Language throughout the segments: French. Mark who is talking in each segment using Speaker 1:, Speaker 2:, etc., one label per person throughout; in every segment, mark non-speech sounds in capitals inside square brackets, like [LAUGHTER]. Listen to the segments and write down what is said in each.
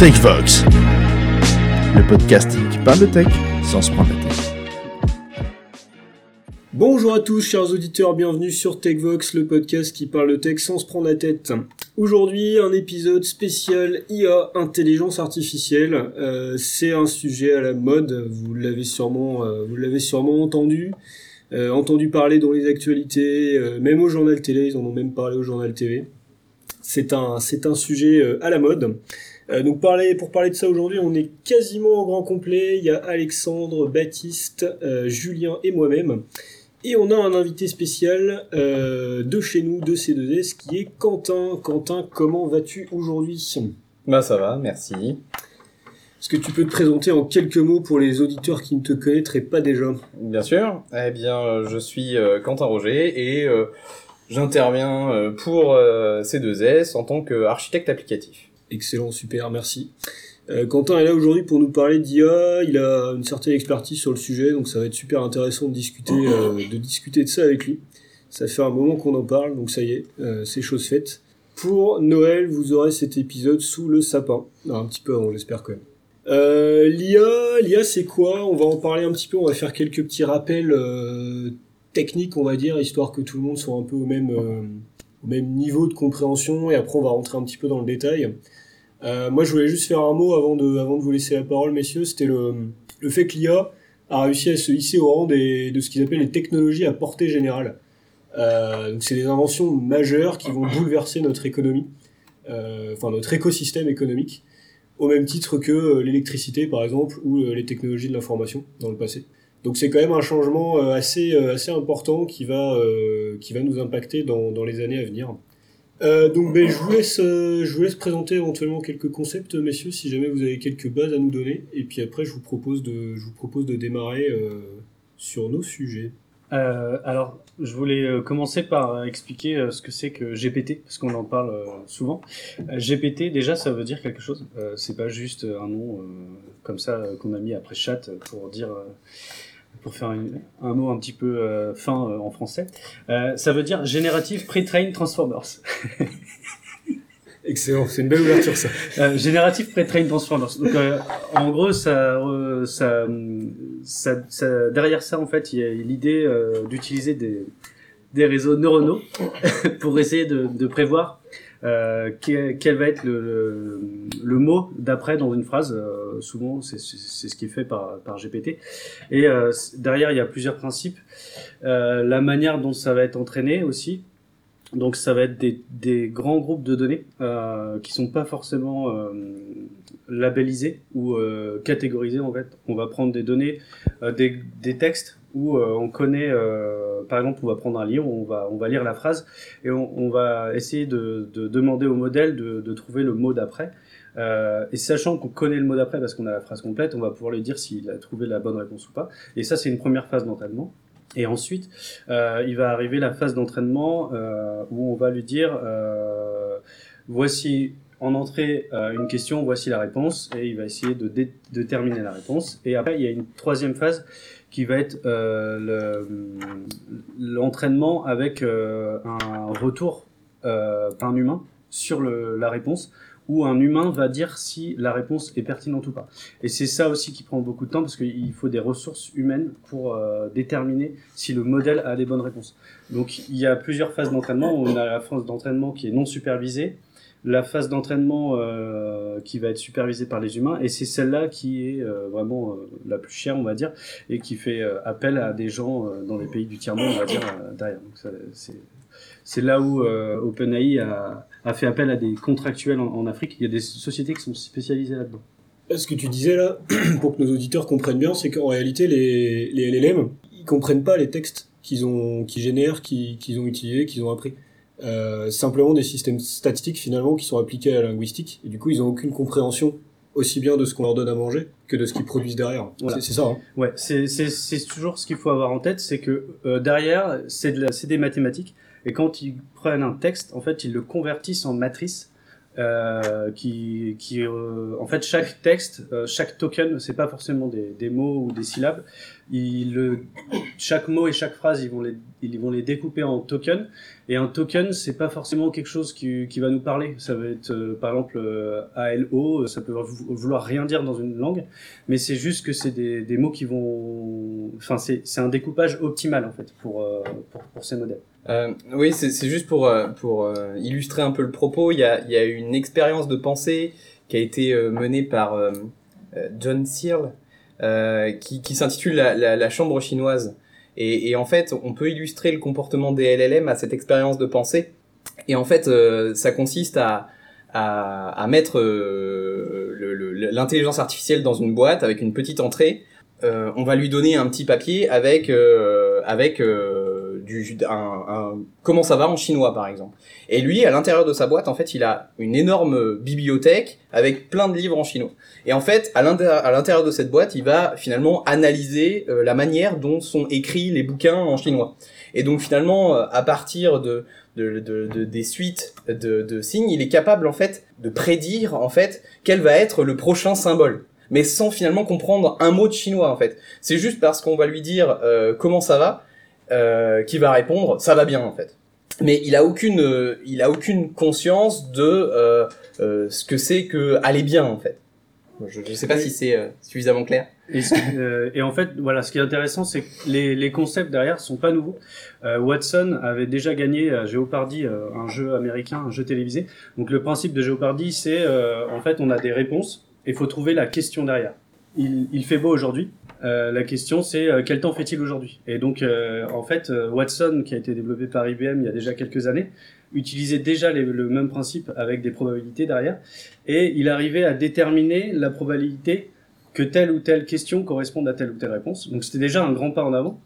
Speaker 1: TechVox, le podcast qui parle de tech sans se prendre la tête.
Speaker 2: Bonjour à tous, chers auditeurs, bienvenue sur TechVox, le podcast qui parle de tech sans se prendre la tête. Aujourd'hui, un épisode spécial IA, intelligence artificielle. Euh, c'est un sujet à la mode, vous l'avez sûrement, euh, vous l'avez sûrement entendu, euh, entendu parler dans les actualités, euh, même au journal télé, ils en ont même parlé au journal TV. C'est un, c'est un sujet euh, à la mode. Euh, donc parler, pour parler de ça aujourd'hui, on est quasiment au grand complet. Il y a Alexandre, Baptiste, euh, Julien et moi-même. Et on a un invité spécial euh, de chez nous, de C2S, qui est Quentin. Quentin, comment vas-tu aujourd'hui?
Speaker 3: Bah ça va, merci.
Speaker 2: Est-ce que tu peux te présenter en quelques mots pour les auditeurs qui ne te connaîtraient pas déjà?
Speaker 3: Bien sûr. Eh bien, je suis Quentin Roger et j'interviens pour euh, C2S en tant qu'architecte applicatif.
Speaker 2: Excellent, super, merci. Euh, Quentin est là aujourd'hui pour nous parler d'IA. Il a une certaine expertise sur le sujet, donc ça va être super intéressant de discuter, euh, de discuter de ça avec lui. Ça fait un moment qu'on en parle, donc ça y est, euh, c'est chose faite. Pour Noël, vous aurez cet épisode sous le sapin. Un petit peu avant, j'espère quand même. L'IA, l'IA c'est quoi? On va en parler un petit peu, on va faire quelques petits rappels techniques, on va dire, histoire que tout le monde soit un peu au même, au même niveau de compréhension, et après on va rentrer un petit peu dans le détail. Euh, moi, je voulais juste faire un mot avant de, avant de vous laisser la parole, messieurs. C'était le, le fait que l'IA a réussi à se hisser au rang des, de ce qu'ils appellent les technologies à portée générale. Euh, donc, c'est des inventions majeures qui vont bouleverser notre économie, euh, enfin notre écosystème économique, au même titre que euh, l'électricité, par exemple, ou euh, les technologies de l'information dans le passé. Donc, c'est quand même un changement assez, assez important qui va, qui va nous impacter dans, dans les années à venir. Euh, donc ben, je, vous laisse, euh, je vous laisse présenter éventuellement quelques concepts, messieurs, si jamais vous avez quelques bases à nous donner. Et puis après, je vous propose de, je vous propose de démarrer euh, sur nos sujets.
Speaker 4: Alors, je voulais commencer par expliquer ce que c'est que GPT, parce qu'on en parle souvent. GPT, déjà, ça veut dire quelque chose. C'est pas juste un nom comme ça qu'on a mis après chat pour dire, pour faire une- un mot un petit peu euh, fin euh, en français. Euh, ça veut dire Generative Pre-Trained Transformers. [LAUGHS]
Speaker 2: Excellent, c'est une belle ouverture ça.
Speaker 4: Generative Pre-Trained Transformers. Donc, en gros, ça, ça, ça, ça- derrière ça, en fait, il y a l'idée d'utiliser des, des réseaux neuronaux [LAUGHS] pour essayer de, de prévoir euh, quel, va être le, le, mot d'après dans une phrase. Euh, souvent, c'est ce qui est fait par, par GPT. Et euh, derrière, il y a plusieurs principes. Euh, la manière dont ça va être entraîné aussi. Donc ça va être des, des grands groupes de données euh, qui sont pas forcément euh, labellisés ou euh, catégorisés en fait. On va prendre des données, euh, des, des textes où euh, on connaît, euh, par exemple, on va prendre un livre, on va on va lire la phrase et on, on va essayer de, de demander au modèle de, de trouver le mot d'après. Euh, et sachant qu'on connaît le mot d'après parce qu'on a la phrase complète, on va pouvoir lui dire s'il a trouvé la bonne réponse ou pas. Et ça, c'est une première phase d'entraînement. Et ensuite, euh, il va arriver la phase d'entraînement euh, où on va lui dire euh, voici en entrée une question, voici la réponse, et il va essayer de dé- déterminer la réponse. Et après, il y a une troisième phase qui va être le- l'entraînement avec un retour par un humain sur la réponse, où un humain va dire si la réponse est pertinente ou pas. Et c'est ça aussi qui prend beaucoup de temps parce qu'il faut des ressources humaines pour euh, déterminer si le modèle a les bonnes réponses. Donc il y a plusieurs phases d'entraînement. On a la phase d'entraînement qui est non supervisée, la phase d'entraînement euh, qui va être supervisée par les humains, et c'est celle-là qui est euh, vraiment la plus chère, on va dire, et qui fait appel à des gens dans les pays du tiers-monde, on va dire, derrière. Donc c'est là où OpenAI a, a fait appel à des contractuels en, en Afrique. Il y a des sociétés qui sont spécialisées là-dedans.
Speaker 2: Là, ce que tu disais là, [CLEARS THROAT] pour que nos auditeurs comprennent bien, c'est qu'en réalité, les, les LLM, ils comprennent pas les textes qu'ils ont, qu'ils génèrent, qu'ils ont utilisés, qu'ils ont appris. Euh, simplement des systèmes statistiques finalement qui sont appliqués à la linguistique et du coup ils ont aucune compréhension aussi bien de ce qu'on leur donne à manger que de ce qu'ils produisent derrière.
Speaker 4: Voilà.
Speaker 2: C'est ça. Hein.
Speaker 4: Ouais, c'est toujours ce qu'il faut avoir en tête, c'est que euh, derrière, c'est de la- c'est des mathématiques. Et quand ils prennent un texte, en fait, ils le convertissent en matrice. Euh, qui, qui euh, en fait chaque texte, euh, chaque token, c'est pas forcément des, des mots ou des syllabes, chaque mot et chaque phrase, ils vont les, découper en tokens. Et un token, c'est pas forcément quelque chose qui, va nous parler. Ça va être, euh, par exemple, euh, ALO, ça peut vouloir rien dire dans une langue, mais c'est juste que c'est des, mots qui vont, enfin, c'est, un découpage optimal en fait pour, euh, pour, pour ces modèles.
Speaker 3: Euh, oui, c'est juste pour, pour illustrer un peu le propos. Il y a, il y a une expérience de pensée qui a été menée par John Searle, euh, qui, qui s'intitule la, la, la, chambre chinoise. Et, et, en fait, on peut illustrer le comportement des LLM à cette expérience de pensée. Et en fait, euh, ça consiste à, à, à mettre euh, l'intelligence artificielle dans une boîte avec une petite entrée. Euh, on va lui donner un petit papier avec avec du un, un, comment ça va en chinois par exemple. Et lui, à l'intérieur de sa boîte, en fait, il a une énorme bibliothèque avec plein de livres en chinois. Et en fait, à l'intérieur de cette boîte, il va finalement analyser euh, la manière dont sont écrits les bouquins en chinois. Et donc finalement, euh, à partir de, de, de, de des suites de, de signes, il est capable en fait de prédire en fait quel va être le prochain symbole mais sans finalement comprendre un mot de chinois en fait. C'est juste parce qu'on va lui dire euh, comment ça va, euh, qui va répondre ça va bien en fait. Mais il a aucune, il a aucune conscience de euh, euh, ce que c'est que aller bien en fait. Je ne sais pas si c'est euh, suffisamment clair.
Speaker 4: Et, euh, et, en fait, voilà, ce qui est intéressant, c'est que les, les, concepts derrière sont pas nouveaux. Euh, Watson avait déjà gagné à Jeopardy, un jeu américain, un jeu télévisé. Donc le principe de Jeopardy, c'est en fait, on a des réponses et il faut trouver la question derrière. Il, il fait beau aujourd'hui. La question, c'est quel temps fait-il aujourd'hui? Et donc, en fait, Watson, qui a été développé par IBM il y a déjà quelques années, utilisait déjà le même principe avec des probabilités derrière, et il arrivait à déterminer la probabilité que telle ou telle question corresponde à telle ou telle réponse. Donc c'était déjà un grand pas en avant.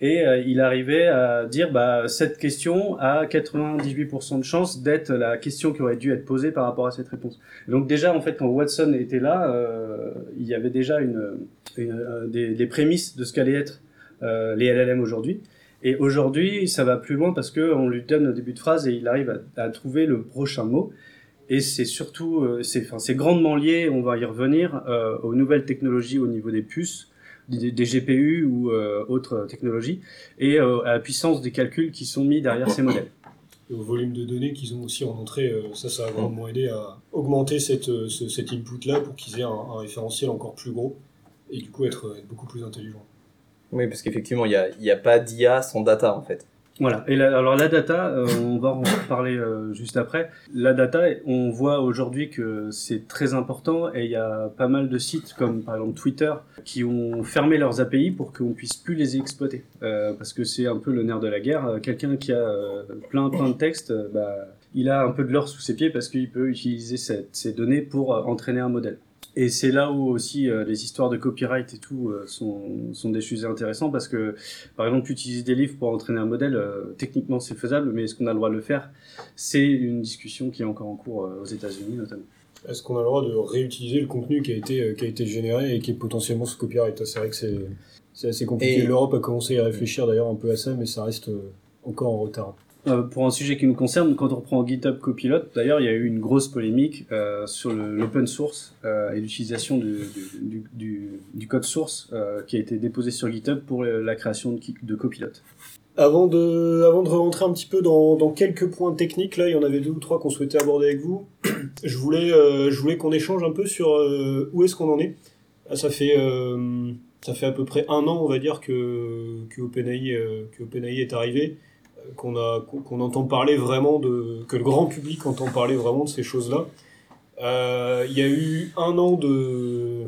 Speaker 4: Et euh, il arrivait à dire bah cette question a 98% de chance d'être la question qui aurait dû être posée par rapport à cette réponse. donc déjà en fait quand Watson était là, euh, il y avait déjà une, une euh, des, des, prémices de ce qu'allaient être les LLM aujourd'hui. Et aujourd'hui, ça va plus loin parce que on lui donne un début de phrase et il arrive à, trouver le prochain mot. Et c'est surtout, c'est, enfin, grandement lié, on va y revenir, aux nouvelles technologies au niveau des puces, des, des GPU ou euh, autres technologies, et euh, à la puissance des calculs qui sont mis derrière ces modèles.
Speaker 2: Et au volume de données qu'ils ont aussi en entrée, euh, ça, ça a grandement aidé à augmenter cette, ce, cet input-là pour qu'ils aient un, un, référentiel encore plus gros et du coup être, être beaucoup plus intelligent.
Speaker 3: Oui, parce qu'effectivement, il n'y a, y a pas d'IA sans data, en fait.
Speaker 4: Voilà. Et alors la data, euh, on va en parler euh, juste après. La data, on voit aujourd'hui que c'est très important et il y a pas mal de sites comme par exemple Twitter qui ont fermé leurs API pour qu'on puisse plus les exploiter euh, parce que c'est un peu le nerf de la guerre. Quelqu'un qui a plein plein de textes, bah, il a un peu de l'or sous ses pieds parce qu'il peut utiliser ces données pour entraîner un modèle. Et c'est là où aussi euh, les histoires de copyright et tout euh, sont, sont des sujets intéressants parce que, par exemple, utiliser des livres pour entraîner un modèle, euh, techniquement c'est faisable, mais est-ce qu'on a le droit de le faire? C'est une discussion qui est encore en cours aux États-Unis notamment.
Speaker 2: Est-ce qu'on a le droit de réutiliser le contenu qui a été, qui a été généré et qui est potentiellement sous copyright? C'est vrai que c'est, c'est assez compliqué. L'Europe a commencé à réfléchir d'ailleurs un peu à ça, mais ça reste encore en retard.
Speaker 4: Euh, pour un sujet qui nous concerne, quand on reprend GitHub Copilot, d'ailleurs, il y a eu une grosse polémique euh, sur l'open source euh, et l'utilisation du, code source qui a été déposé sur GitHub pour la création de, Copilot.
Speaker 2: Avant de, rentrer un petit peu dans, quelques points techniques, là, il y en avait deux ou trois qu'on souhaitait aborder avec vous. je voulais, qu'on échange un peu sur où est-ce qu'on en est. Ça fait, à peu près un an, on va dire, que OpenAI est arrivé qu'on a qu'on entend parler vraiment de que le grand public entend parler vraiment de ces choses-là. Euh, il y a eu un an de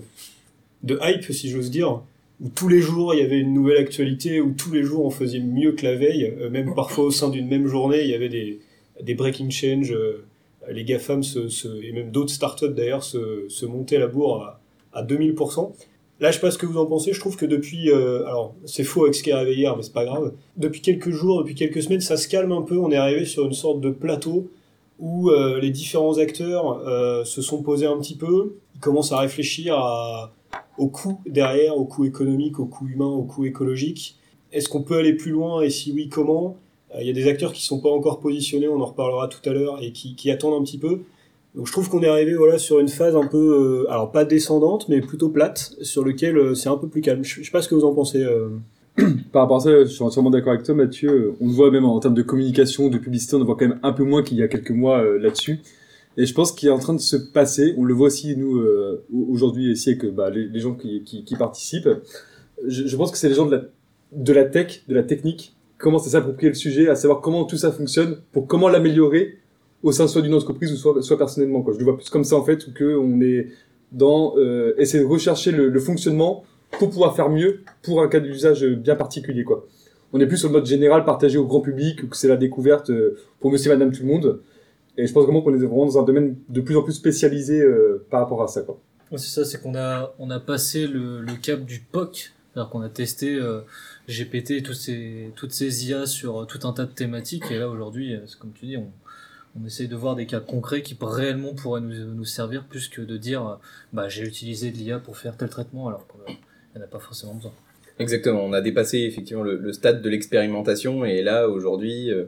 Speaker 2: de hype, si j'ose dire, où tous les jours il y avait une nouvelle actualité, où tous les jours on faisait mieux que la veille, euh, même parfois au sein d'une même journée, il y avait des des breaking change, euh, les GAFAM se, se, et même d'autres startups d'ailleurs se, se montaient la bourre à, à 2000%. Là, je sais pas ce que vous en pensez. Je trouve que depuis, euh, alors c'est faux avec ce qui est arrivé hier, mais c'est pas grave. Depuis quelques jours, depuis quelques semaines, ça se calme un peu. On est arrivé sur une sorte de plateau où euh, les différents acteurs euh, se sont posés un petit peu. Ils commencent à réfléchir à, au coût derrière, au coût économique, au coût humain, au coût écologique. Est-ce qu'on peut aller plus loin et si oui, comment? Il y a des acteurs qui sont pas encore positionnés, on en reparlera tout à l'heure, et qui attendent un petit peu. Donc je trouve qu'on est arrivé voilà sur une phase un peu, euh, alors pas descendante, mais plutôt plate, sur lequel euh, c'est un peu plus calme. Je, je sais pas ce que vous en pensez. euh. [CLEARS THROAT]
Speaker 5: Par rapport à ça, je suis entièrement d'accord avec toi, Mathieu. On le voit même en termes de communication, de publicité, on en voit quand même un peu moins qu'il y a quelques mois euh, là-dessus. Et je pense qu'il est en train de se passer. On le voit aussi nous euh, aujourd'hui ici avec bah, les, gens qui, qui, qui participent. Je, je pense que c'est les gens de la, de la tech, de la technique, commencent à s'approprier le sujet, à savoir comment tout ça fonctionne, pour comment l'améliorer au sein soit d'une entreprise ou soit, soit personnellement. Quoi. Je le vois plus comme ça en fait, que on est dans euh, essayer de rechercher le, le fonctionnement pour pouvoir faire mieux pour un cas d'usage bien particulier. Quoi. On est plus sur le mode général partagé au grand public, que c'est la découverte euh, pour monsieur, madame, tout le monde. Et je pense vraiment qu'on est vraiment dans un domaine de plus en plus spécialisé euh, par rapport à ça. Quoi.
Speaker 6: Ouais, c'est ça, c'est qu'on a, on a passé le, le cap du POC, c'est-à-dire qu'on a testé euh, GPT tous ces, toutes ces IA sur euh, tout un tas de thématiques, et là aujourd'hui, euh, c'est comme tu dis, on, on essaye de voir des cas concrets qui réellement pourraient nous, nous servir plus que de dire, euh, bah j'ai utilisé de l'IA pour faire tel traitement, alors qu'il n'y en a pas forcément besoin.
Speaker 3: Exactement, on a dépassé effectivement le, le stade de l'expérimentation et là aujourd'hui, euh,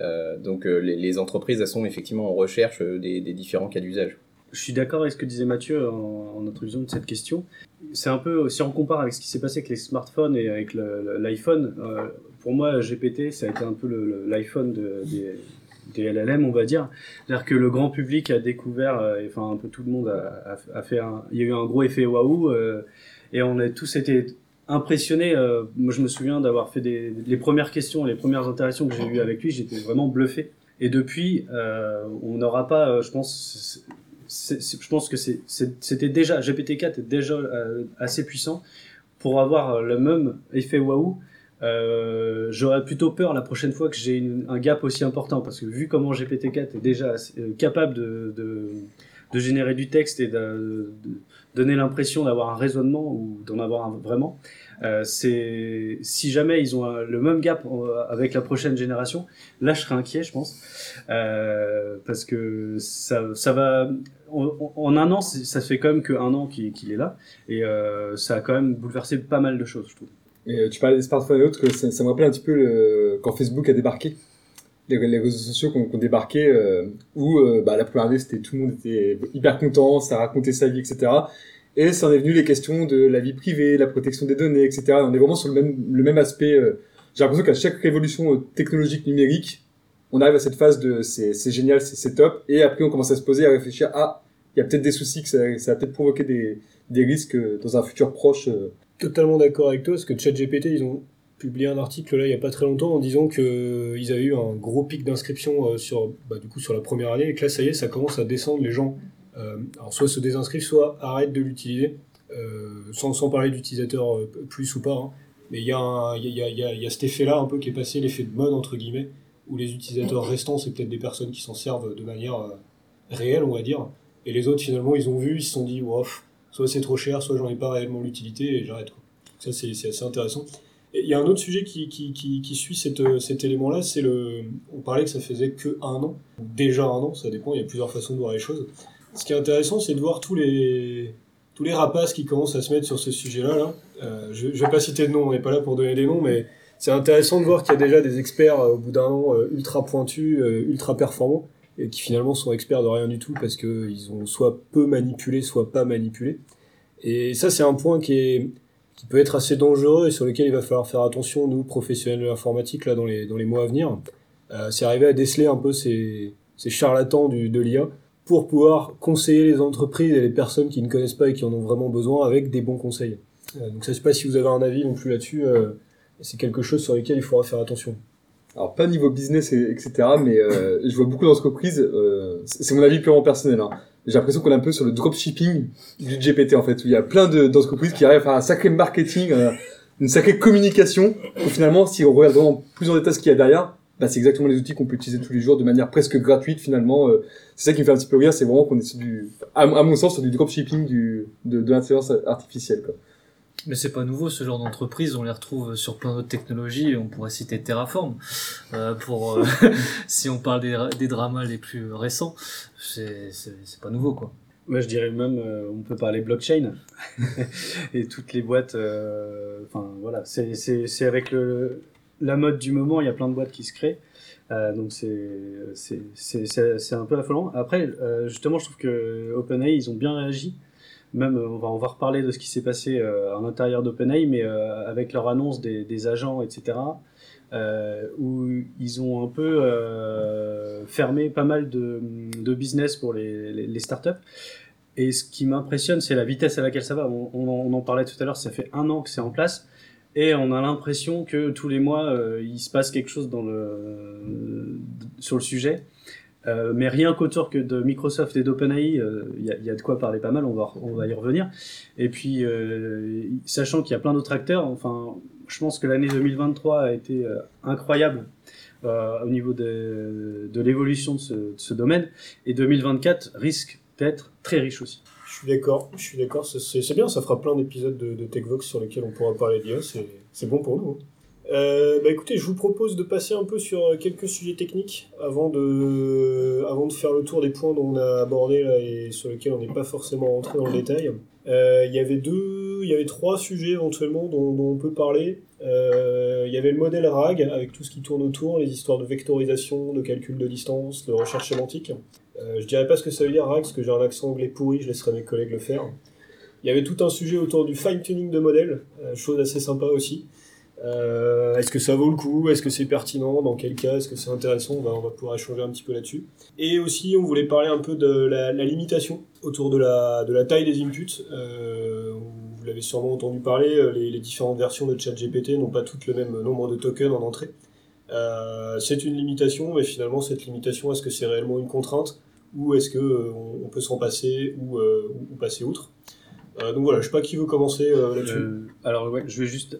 Speaker 3: euh, donc euh, les, les entreprises elles sont effectivement en recherche euh, des, des différents cas d'usage.
Speaker 4: Je suis d'accord avec ce que disait Mathieu en, en introduction de cette question. C'est un peu, si on compare avec ce qui s'est passé avec les smartphones et avec l'iPhone, euh, pour moi, GPT, ça a été un peu l'iPhone de- des, des LLM, on va dire. C'est-à-dire que le grand public a découvert, euh, enfin un peu tout le monde a, fait un, il y a eu un gros effet waouh, euh, et on a tous été impressionné. euh, moi, je me souviens d'avoir fait des, les premières questions, les premières interactions que j'ai eues avec lui, j'étais vraiment bluffé. Et depuis, euh, on n'aura pas, euh, je pense, je pense que c'était déjà, GPT-4 est déjà euh, assez puissant pour avoir le même effet waouh. Euh, J'aurais plutôt peur la prochaine fois que j'ai un gap aussi important parce que vu comment GPT-4 est déjà euh, capable de, de, de générer du texte et de, de donner l'impression d'avoir un raisonnement ou d'en avoir un vraiment, euh, c'est si jamais ils ont le même gap euh, avec la prochaine génération, là je serais inquiet, je pense, euh, parce que ça, ça va en, un an, ça fait quand même que un an qu'il est là et ça a quand même bouleversé pas mal de choses, je trouve.
Speaker 5: Et euh, tu parlais des smartphones et autres, ça, me rappelle un petit peu quand Facebook a débarqué. Les, réseaux sociaux qui ont, débarqué, euh, où euh, bah, la première année, c'était tout le monde était hyper content, ça racontait sa vie, etc. Et ça en est venu les questions de la vie privée, la protection des données, etc. On est vraiment sur le même, le même aspect. J'ai l'impression qu'à chaque révolution technologique numérique, on arrive à cette phase de c'est génial, c'est top, et après on commence à se poser, à réfléchir, ah, il y a peut-être des soucis, que ça, ça va peut-être provoquer des, des risques dans un futur proche.
Speaker 2: Totalement d'accord avec toi, parce que ChatGPT, ils ont publié un article là il y a pas très longtemps en disant que euh, avaient eu un gros pic d'inscription euh, sur bah, du coup sur la première année et que là ça y est ça commence à descendre les gens euh, alors soit se désinscrivent soit arrêtent de l'utiliser euh, sans, sans parler d'utilisateurs euh, plus ou pas hein. mais il y, a y, a, y, a, il y a cet effet là un peu qui est passé l'effet de mode entre guillemets où les utilisateurs restants c'est peut-être des personnes qui s'en servent de manière réelle on va dire et les autres finalement ils ont vu ils se sont dit Wouf, soit c'est trop cher soit j'en ai pas réellement l'utilité et j'arrête. Ça, c'est assez intéressant. Il y a un autre sujet qui, qui, qui, suit cette, euh, cet élément-là, c'est le. On parlait que ça faisait que un an, déjà un an, ça dépend, il y a plusieurs façons de voir les choses. Ce qui est intéressant, c'est de voir tous les, tous les rapaces qui commencent à se mettre sur ce sujet-là. Là. Euh, je, je vais pas citer de noms, on n'est pas là pour donner des noms, mais c'est intéressant de voir qu'il y a déjà des experts euh, au bout d'un an ultra pointus, ultra performants, qui finalement sont experts de rien du tout parce qu'ils ont soit peu manipulé, soit pas manipulé. Et ça, c'est un point qui est qui peut être assez dangereux et sur lequel il va falloir faire attention, nous, professionnels de l'informatique, là, dans les, dans les mois à venir. Euh, c'est arriver à déceler un peu ces, ces charlatans de l'IA pour pouvoir conseiller les entreprises et les personnes qui ne connaissent pas et qui en ont vraiment besoin avec des bons conseils. Euh, donc, ça, je sais pas si vous avez un avis non plus là-dessus. euh, c'est quelque chose sur lequel il faudra faire attention.
Speaker 5: Alors pas niveau business et- etc. Mais euh, je vois beaucoup d'entreprises. Euh, c'est mon avis purement personnel. Hein. J'ai l'impression qu'on est un peu sur le dropshipping du GPT en fait, où il y a plein de- d'entreprises qui arrivent à faire un sacré marketing, euh, une sacrée communication. Où finalement, si on regarde vraiment plus en détail ce qu'il y a derrière, bah, c'est exactement les outils qu'on peut utiliser tous les jours de manière presque gratuite finalement. euh. c'est ça qui me fait un petit peu rire, c'est vraiment qu'on est sur du, à, à mon sens, sur du dropshipping du, de, de l'intelligence artificielle. Quoi.
Speaker 6: Mais c'est pas nouveau ce genre d'entreprise, on les retrouve sur plein d'autres technologies, on pourrait citer Terraform, euh, pour, euh, [LAUGHS] si on parle des, des dramas les plus récents, c'est pas nouveau quoi.
Speaker 4: Moi, je dirais même, euh, on peut parler blockchain [LAUGHS] et toutes les boîtes. euh, Enfin, voilà, c'est avec la mode du moment. Il y a plein de boîtes qui se créent. Donc c'est un peu affolant. Après, justement, je trouve que OpenAI ils ont bien réagi. Même euh, on va on va reparler de ce qui s'est passé euh, à l'intérieur d'OpenAI, mais euh, avec leur annonce des, des agents, etc. Euh, où ils ont un peu euh, fermé pas mal de, de business pour les, les, startups. Et ce qui m'impressionne, c'est la vitesse à laquelle ça va. On, on en parlait tout à l'heure, ça fait un an que c'est en place. Et on a l'impression que tous les mois, euh, il se passe quelque chose dans le, sur le sujet. Euh, mais rien qu'autour que de Microsoft et d'OpenAI, euh, il y, a, de quoi parler pas mal, on va, on va y revenir. Et puis, euh, sachant qu'il y a plein d'autres acteurs, enfin, je pense que l'année 2023 a été incroyable au niveau de, l'évolution de ce, domaine. Et 2024 risque d'être très riche aussi.
Speaker 2: Je suis d'accord, je suis d'accord, c'est- bien, ça fera plein d'épisodes de, de TechVox sur lesquels on pourra parler d'IA, c'est bon pour nous. hein. Euh, bah écoutez, je vous propose de passer un peu sur euh, quelques sujets techniques avant de, avant de faire le tour des points dont on a abordé là et sur lesquels on n'est pas forcément rentré dans le détail. Euh, Il y avait deux, il y avait trois sujets éventuellement dont, on peut parler. Il y avait le modèle RAG avec tout ce qui tourne autour, les histoires de vectorisation, de calcul de distance, de recherche sémantique. Je dirais pas ce que ça veut dire RAG, parce que j'ai un accent anglais pourri, je laisserai mes collègues le faire. Il y avait tout un sujet autour du fine-tuning de modèles, chose assez sympa aussi. Euh, est-ce que ça vaut le coup? Est-ce que c'est pertinent? Dans quel cas? Est-ce que c'est intéressant? On va, on va pouvoir échanger un petit peu là-dessus. Et aussi, on voulait parler un peu de la, limitation autour de la, de la taille des inputs. Euh, vous l'avez sûrement entendu parler, euh, les, différentes versions de ChatGPT n'ont pas toutes le même nombre de tokens en entrée. Euh, c'est une limitation, mais finalement, cette limitation, est-ce que c'est réellement une contrainte? Ou est-ce que euh, on, peut s'en passer ou, euh, passer outre? Euh, Donc voilà, je sais pas qui veut commencer euh, là-dessus.
Speaker 4: Euh, alors ouais, je vais juste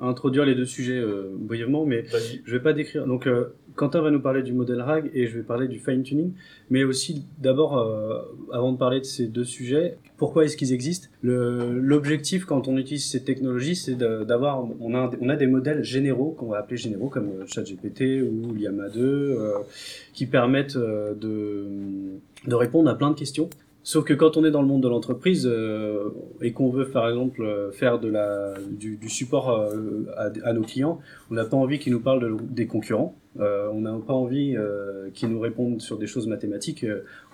Speaker 4: introduire les deux sujets brièvement, mais je vais pas décrire. Donc Quentin va nous parler du modèle RAG et je vais parler du fine tuning, mais aussi d'abord, avant de parler de ces deux sujets, pourquoi est-ce qu'ils existent? L'objectif quand on utilise ces technologies, c'est d'avoir, on a, on a des modèles généraux qu'on va appeler généraux comme ChatGPT ou Llama 2, euh, qui permettent de, de répondre à plein de questions. Sauf que quand on est dans le monde de l'entreprise euh, et qu'on veut par exemple euh, faire de la, du, du support euh, à, à nos clients, on n'a pas envie qu'ils nous parlent de- des concurrents, euh, on n'a pas envie qu'ils nous répondent sur des choses mathématiques,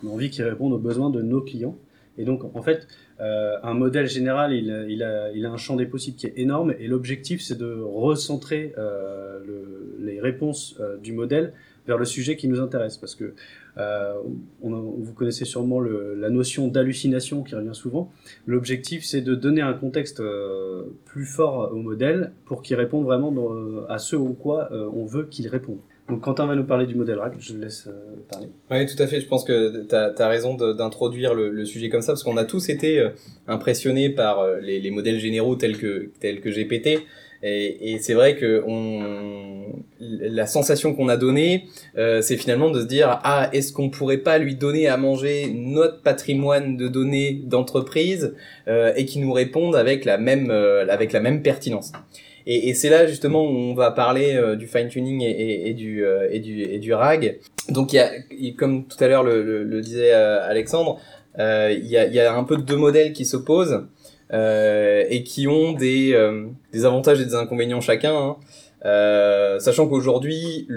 Speaker 4: on a envie qu'ils répondent aux besoins de nos clients. Et donc en fait, un modèle général, il, a- il, a, il a un champ des possibles qui est énorme et l'objectif c'est de recentrer le, les réponses du modèle vers le sujet qui nous intéresse parce que euh, on a- vous connaissez sûrement le, la notion d'hallucination qui revient souvent. L'objectif, c'est de donner un contexte euh, plus fort au modèle pour qu'il réponde vraiment dans- à ce ou quoi euh, on veut qu'il réponde. Donc Quentin va nous parler du modèle RAG, je le laisse euh, parler.
Speaker 3: Oui, tout à fait. Je pense que tu as, raison de- d'introduire le, le sujet comme ça, parce qu'on a tous été euh, impressionnés par euh, les, les modèles généraux tels que, tels que GPT. Et, et c'est vrai que on, la sensation qu'on a donnée, euh, c'est finalement de se dire ah est-ce qu'on pourrait pas lui donner à manger notre patrimoine de données d'entreprise euh, et qui nous répondent avec la même euh, avec la même pertinence. Et, et c'est là justement où on va parler euh, du fine tuning et, et, du euh, et du et du RAG. Donc il y a, comme tout à l'heure le, le, le disait euh, Alexandre, il y, a, y a un peu deux modèles qui s'opposent et qui ont des, euh, des avantages et des inconvénients chacun. hein. Euh, sachant qu'aujourd'hui,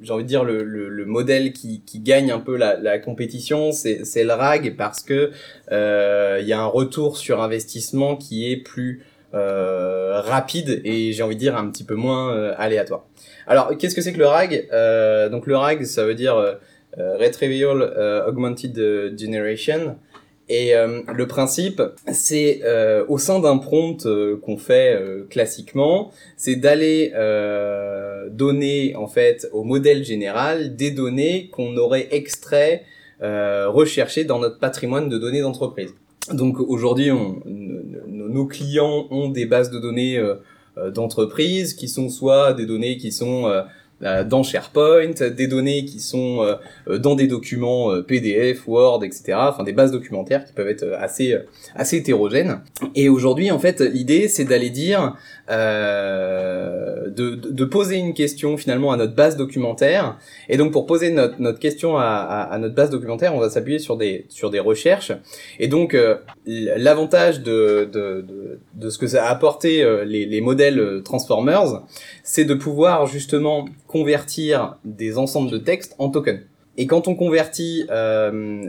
Speaker 3: j'ai envie de dire le, le, le modèle qui, qui gagne un peu la, la compétition, c'est le RAG parce que euh, il y a un retour sur investissement qui est plus euh, rapide et j'ai envie de dire un petit peu moins euh, aléatoire. Alors, qu'est-ce que c'est que le RAG? Euh, Donc le RAG, ça veut dire euh, euh, Retrieval euh, Augmented Generation. Et euh, le principe, c'est euh, au sein d'un prompt euh, qu'on fait euh, classiquement, c'est d'aller euh, donner en fait au modèle général des données qu'on aurait extrait, euh, recherchées dans notre patrimoine de données d'entreprise. Donc aujourd'hui, nos clients ont des bases de données d'entreprise qui sont soit des données qui sont dans SharePoint, des données qui sont euh, euh, dans des documents euh, PDF, Word, etc. Enfin des bases documentaires qui peuvent être euh, assez euh, assez hétérogènes. Et aujourd'hui, en fait, l'idée c'est d'aller dire euh, de, de poser une question finalement à notre base documentaire. Et donc pour poser notre notre question à, à, à notre base documentaire, on va s'appuyer sur des sur des recherches. Et donc euh, l'avantage de, de, de, de ce que ça a apporté euh, les, les modèles euh, Transformers, c'est de pouvoir justement convertir des ensembles de textes en tokens. Et quand on convertit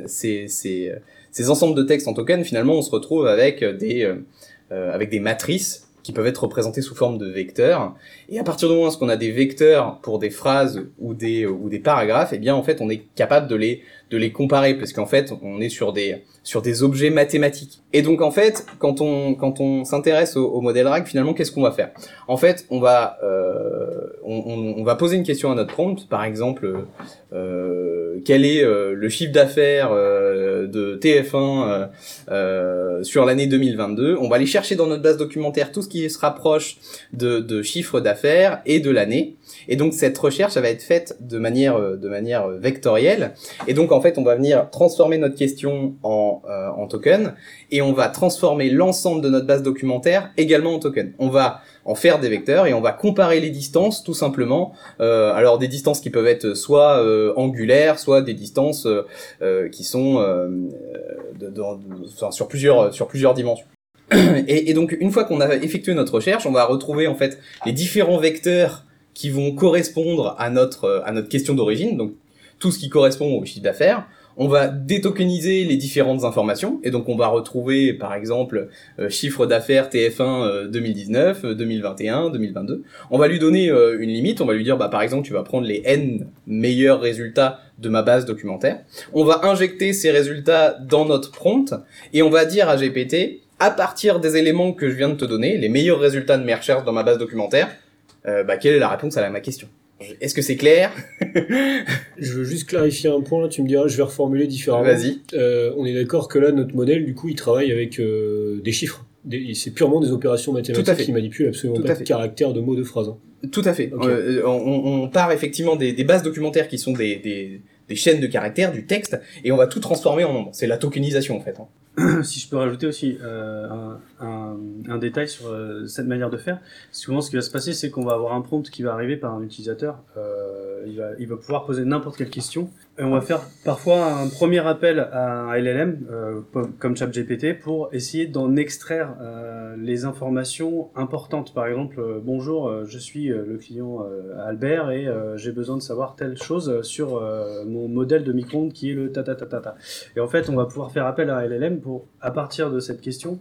Speaker 3: ces, ces, ces ensembles de textes en tokens, finalement, on se retrouve avec des, avec des matrices qui peuvent être représentées sous forme de vecteurs. Et à partir du moment où on a des vecteurs pour des phrases ou des, ou des paragraphes, eh bien, en fait, on est capable de les, de les comparer, parce qu'en fait, on est sur des, sur des objets mathématiques. Et donc, en fait, quand on, quand on s'intéresse au, au modèle RAG, finalement, qu'est-ce qu'on va faire? En fait, on va, euh, on, va poser une question à notre prompt, par exemple, euh, quel est euh, le chiffre d'affaires euh, de TF1 euh, euh, sur l'année 2022 On va aller chercher dans notre base documentaire tout ce qui se rapproche de, de chiffres d'affaires et de l'année. Et donc cette recherche, ça va être faite de manière, euh, de manière vectorielle. Et donc en fait, on va venir transformer notre question en, euh, en token et on va transformer l'ensemble de notre base documentaire également en token. On va en faire des vecteurs et on va comparer les distances tout simplement. Euh, alors des distances qui peuvent être soit euh, angulaires, soit des distances euh, euh, qui sont euh, de, de- de- sur plusieurs sur plusieurs dimensions. Et donc une fois qu'on a effectué notre recherche, on va retrouver en fait les différents vecteurs qui vont correspondre à notre à notre question d'origine, donc tout ce qui correspond au chiffre d'affaires. On va détokeniser les différentes informations et donc on va retrouver par exemple euh, chiffre d'affaires TF1 euh, 2019, euh, 2021, 2022. On va lui donner euh, une limite, on va lui dire bah par exemple tu vas prendre les n meilleurs résultats de ma base documentaire. On va injecter ces résultats dans notre prompt et on va dire à GPT à partir des éléments que je viens de te donner, les meilleurs résultats de mes recherches dans ma base documentaire, euh, bah, quelle est la réponse à ma question? Est-ce que c'est clair? [LAUGHS]
Speaker 2: Je veux juste clarifier un point, là, tu me diras, je vais reformuler différemment.
Speaker 3: Vas-y.
Speaker 2: Euh, on est d'accord que là, notre modèle, du coup, il travaille avec euh, des chiffres. C'est purement des opérations mathématiques qui manipulent absolument
Speaker 3: Tout
Speaker 2: pas de caractères, de mots, de phrases. hein.
Speaker 3: Tout à fait. On, on part effectivement des, des bases documentaires qui sont des, des, des chaînes de caractères, du texte, et on va tout transformer en nombre. C'est la tokenisation en fait. hein. [CLEARS THROAT]
Speaker 4: si je peux rajouter aussi euh, un, détail sur euh, cette manière de faire, souvent ce qui va se passer, c'est qu'on va avoir un prompt qui va arriver par un utilisateur. Euh, il, va, il va pouvoir poser n'importe quelle question. Et on va faire parfois un premier appel à un LLM, comme ChatGPT, pour essayer d'en extraire les informations importantes. Par exemple, bonjour, je suis le client Albert et j'ai besoin de savoir telle chose sur mon modèle de micro-ondes qui est le ta ta ta ta ta. Et en fait, on va pouvoir faire appel à un LLM à partir de cette question,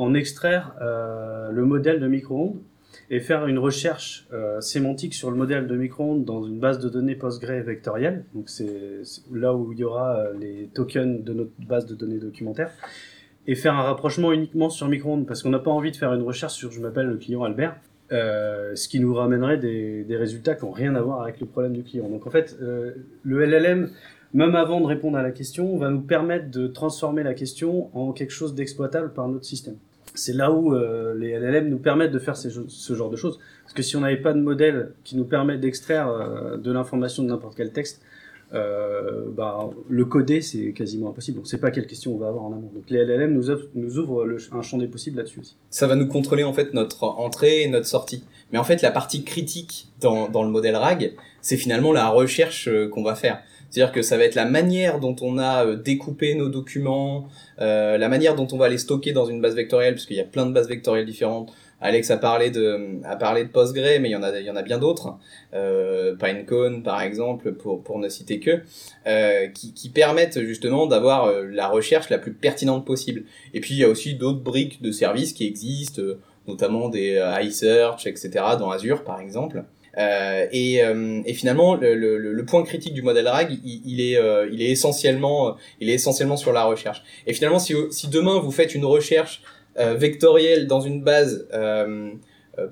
Speaker 4: en extraire euh, le modèle de micro-ondes et faire une recherche euh, sémantique sur le modèle de micro-ondes dans une base de données Postgre vectorielle. Donc c'est là où il y aura euh, les tokens de notre base de données documentaire. Et faire un rapprochement uniquement sur micro-ondes parce qu'on n'a pas envie de faire une recherche sur je m'appelle le client Albert. Ce qui nous ramènerait des, des résultats qui n'ont rien à voir avec le problème du client. Donc en fait, le LLM même avant de répondre à la question, va nous permettre de transformer la question en quelque chose d'exploitable par notre système. C'est là où euh, les LLM nous permettent de faire ce genre de choses. Parce que si on n'avait pas de modèle qui nous permet d'extraire euh, de l'information de n'importe quel texte, euh, bah, le coder, c'est quasiment impossible. On ne sait pas quelle question on va avoir en amont. Donc les LLM nous, ouvrent un champ des possibles là-dessus aussi.
Speaker 3: Ça va nous contrôler en fait notre entrée et notre sortie. Mais en fait, la partie critique dans, dans le modèle RAG, c'est finalement la recherche euh, qu'on va faire. C'est-à-dire que ça va être la manière dont on a euh, découpé nos documents, euh, la manière dont on va les stocker dans une base vectorielle, parce qu'il y a plein de bases vectorielles différentes. Alex a parlé de, a parlé de Postgre, mais il y en a, il y en a bien d'autres. Euh, Pinecone, par exemple, pour, pour ne citer que, euh, qui, qui permettent justement d'avoir euh, la recherche la plus pertinente possible. Et puis il y a aussi d'autres briques de services qui existent, euh, notamment des iSearch, etc., dans Azure, par exemple. Euh, et, euh, et finalement, le, le, le point critique du modèle RAG, il, il est, euh, il est essentiellement, euh, il est essentiellement sur la recherche. Et finalement, si, si demain vous faites une recherche euh, vectorielle dans une base euh,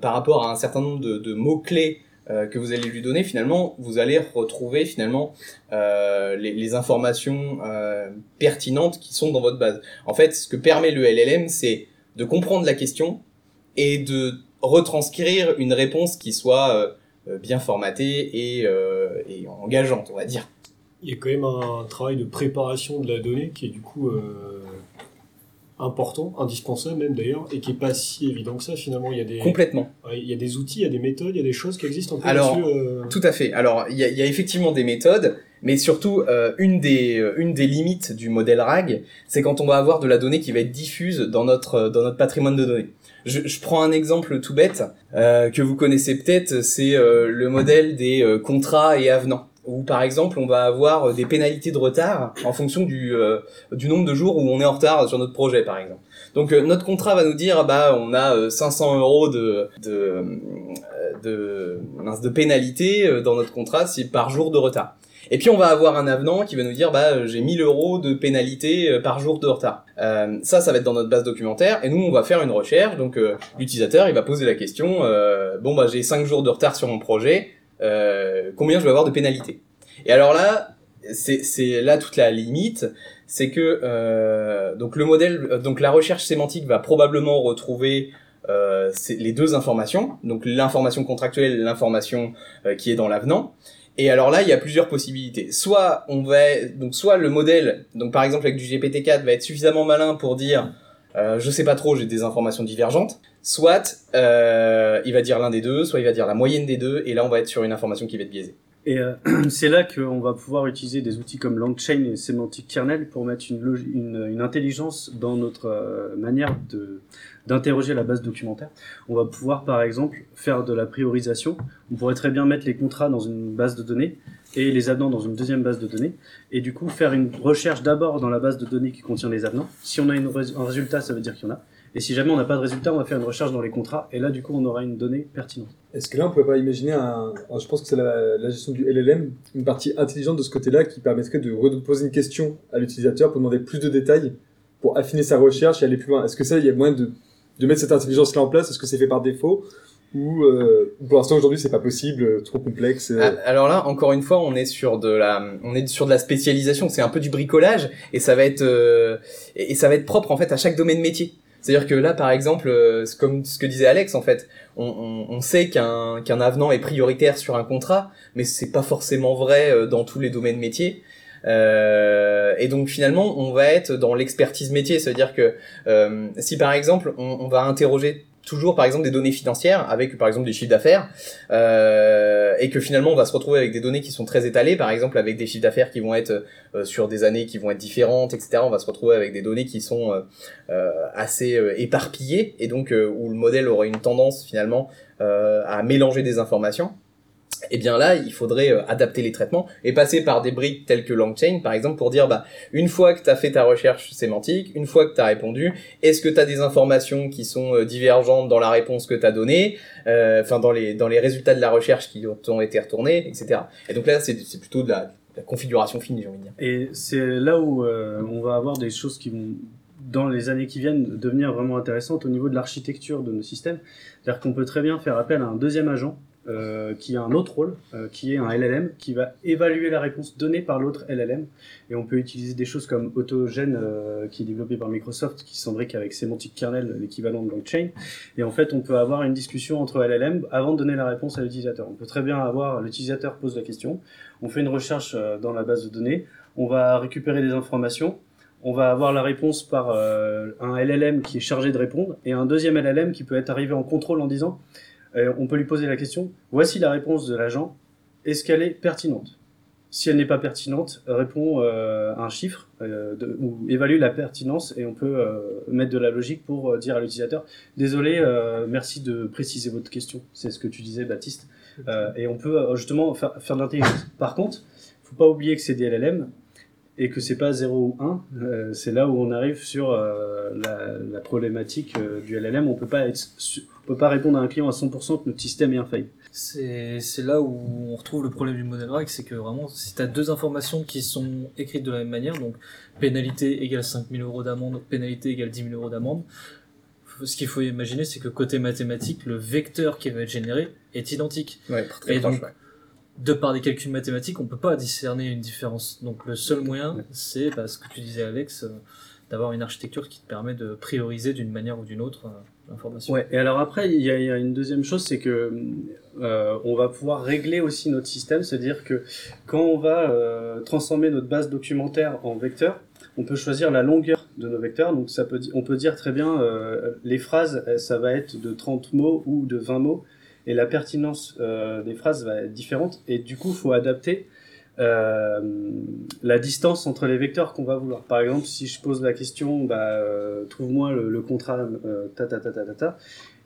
Speaker 3: par rapport à un certain nombre de, de mots clés euh, que vous allez lui donner, finalement, vous allez retrouver finalement les, les informations pertinentes qui sont dans votre base. En fait, ce que permet le LLM, c'est de comprendre la question et de retranscrire une réponse qui soit bien formatée et, euh, et engageante, on va dire.
Speaker 2: Il y a quand même un travail de préparation de la donnée qui est du coup euh, important, indispensable même d'ailleurs, et qui est pas si évident que ça finalement. Il y a des,
Speaker 3: Complètement.
Speaker 2: il y a des outils, il y a des méthodes, il y a des choses qui existent peu
Speaker 3: Alors,
Speaker 2: euh.
Speaker 3: Tout à fait. Alors, il y a, il y a effectivement des méthodes, Mais surtout, euh, une des euh, une des limites du modèle RAG, c'est quand on va avoir de la donnée qui va être diffuse dans notre euh, dans notre patrimoine de données. Je, je prends un exemple tout bête euh, que vous connaissez peut-être, c'est euh, le modèle des euh, contrats et avenants. Où par exemple, on va avoir des pénalités de retard en fonction du du nombre de jours où on est en retard sur notre projet, par exemple. Donc notre contrat va nous dire, bah on a euh, 500 euros de de de, de pénalité dans notre contrat si par jour de retard. Et puis on va avoir un avenant qui va nous dire bah euh, j'ai 1000 euros de pénalité euh, par jour de retard. Euh, ça, ça va être dans notre base documentaire et nous on va faire une recherche. Donc euh, l'utilisateur il va poser la question euh, bon bah j'ai 5 jours de retard sur mon projet, euh, combien je vais avoir de pénalité? Et alors là c'est là toute la limite, c'est que donc le modèle donc la recherche sémantique va probablement retrouver les deux informations, donc l'information contractuelle l'information qui est dans l'avenant. Et alors là, il y a plusieurs possibilités. Soit on va, donc soit le modèle, donc par exemple avec du GPT-4, va être suffisamment malin pour dire, euh, je sais pas trop, j'ai des informations divergentes. Soit euh, il va dire l'un des deux, soit il va dire la moyenne des deux, et là on va être sur une information qui va être biaisée.
Speaker 4: Et euh, [CLEARS THROAT] c'est là qu'on va pouvoir utiliser des outils comme LangChain et Semantic Kernel pour mettre une, une intelligence dans notre euh, manière de d'interroger la base documentaire. On va pouvoir par exemple faire de la priorisation. On pourrait très bien mettre les contrats dans une base de données et les avenants dans une deuxième base de données et du coup faire une recherche d'abord dans la base de données qui contient les avenants. Si on a une un résultat, ça veut dire qu'il y en a. Et si jamais on n'a pas de résultat, on va faire une recherche dans les contrats et là du coup on aura une donnée pertinente.
Speaker 5: Est-ce que là, on pourrait pas imaginer un. je pense que c'est la, la gestion du LLM, une partie intelligente de ce côté-là qui permettrait de reposer une question à l'utilisateur pour demander plus de détails, pour affiner sa recherche et aller plus loin. Est-ce que ça, il y a moyen de, de mettre cette intelligence-là en place Est-ce que c'est fait par défaut Ou euh, pour l'instant, aujourd'hui, c'est pas possible, euh, trop complexe euh,
Speaker 3: Ah, Alors là, encore une fois, on est sur de la, on est sur de la spécialisation. C'est un peu du bricolage et ça va être euh, et ça va être propre en fait à chaque domaine métier. C'est-à-dire que là, par exemple, euh, comme ce que disait Alex, en fait, on, on, on sait qu'un qu'un avenant est prioritaire sur un contrat, mais c'est pas forcément vrai dans tous les domaines métiers. Euh, et donc finalement, on va être dans l'expertise métier, c'est-à-dire que euh, si par exemple, on, va interroger toujours par exemple des données financières avec par exemple des chiffres d'affaires euh, et que finalement on va se retrouver avec des données qui sont très étalées par exemple avec des chiffres d'affaires qui vont être euh, sur des années qui vont être différentes etc on va se retrouver avec des données qui sont euh, euh, assez éparpillées et donc où le modèle aura une tendance finalement à mélanger des informations et bien là, il faudrait euh, adapter les traitements et passer par des briques telles que LangChain, par exemple, pour dire, bah, une fois que tu as fait ta recherche sémantique, une fois que tu as répondu, est-ce que tu as des informations qui sont euh, divergentes dans la réponse que tu as donnée, euh, enfin dans les dans les résultats de la recherche qui t'ont été retournés, etc. Et donc là, c'est plutôt de la, de la configuration fine, j'ai envie de dire.
Speaker 4: Et c'est là où on va avoir des choses qui vont, dans les années qui viennent, devenir vraiment intéressantes au niveau de l'architecture de nos systèmes. C'est-à-dire qu'on peut très bien faire appel à un deuxième agent euh, qui a un autre rôle, euh, qui est un LLM, qui va évaluer la réponse donnée par l'autre LLM. Et on peut utiliser des choses comme AutoGen, euh, qui est développé par Microsoft, qui s'imbrique avec Semantic Kernel, l'équivalent de LangChain. Et en fait, on peut avoir une discussion entre LLM avant de donner la réponse à l'utilisateur. On peut très bien avoir l'utilisateur pose la question, on fait une recherche euh, dans la base de données, on va récupérer des informations, on va avoir la réponse par euh, un LLM qui est chargé de répondre et un deuxième LLM qui peut être arrivé en contrôle en disant euh, on peut lui poser la question voici la réponse de l'agent. Est-ce qu'elle est pertinente? Si elle n'est pas pertinente répond euh, un chiffre euh, ou évalue la pertinence et on peut mettre de la logique pour dire à l'utilisateur désolé merci de préciser votre question. C'est ce que tu disais Baptiste. Et on peut justement faire, faire de l'intelligence. Par contre faut pas oublier que c'est des LLM et que c'est pas 0 ou 1, euh, c'est là où on arrive sur euh, la, la problématique euh, du LLM. On peut pas être, on peut pas répondre à un client à 100% que notre système est infaillible.
Speaker 6: C'est c'est là où on retrouve le problème du modèle RAG, c'est que vraiment, si tu as deux informations qui sont écrites de la même manière, donc pénalité égale 5000 euros d'amende, pénalité égale 10 000 euros d'amende, ce qu'il faut imaginer, c'est que côté mathématique, le vecteur qui va être généré est identique.
Speaker 3: Ouais, très
Speaker 6: Et
Speaker 3: proche,
Speaker 6: donc,
Speaker 3: ouais.
Speaker 6: De par des calculs mathématiques, on peut pas discerner une différence. Donc le seul moyen, c'est bah, ce que tu disais Alex, euh, d'avoir une architecture qui te permet de prioriser d'une manière ou d'une autre euh, l'information.
Speaker 4: Ouais. Et alors après, il y, a- il y a une deuxième chose, c'est que euh, on va pouvoir régler aussi notre système, c'est-à-dire que quand on va transformer notre base documentaire en vecteur, on peut choisir la longueur de nos vecteurs. Donc ça peut, on peut dire très bien les phrases, ça va être de 30 mots ou de 20 mots, et la pertinence euh, des phrases va être différente. Et du coup, faut adapter euh, la distance entre les vecteurs qu'on va vouloir. Par exemple, si je pose la question, bah, euh, trouve-moi le, contrat ta, ta, ta, ta, ta, ta,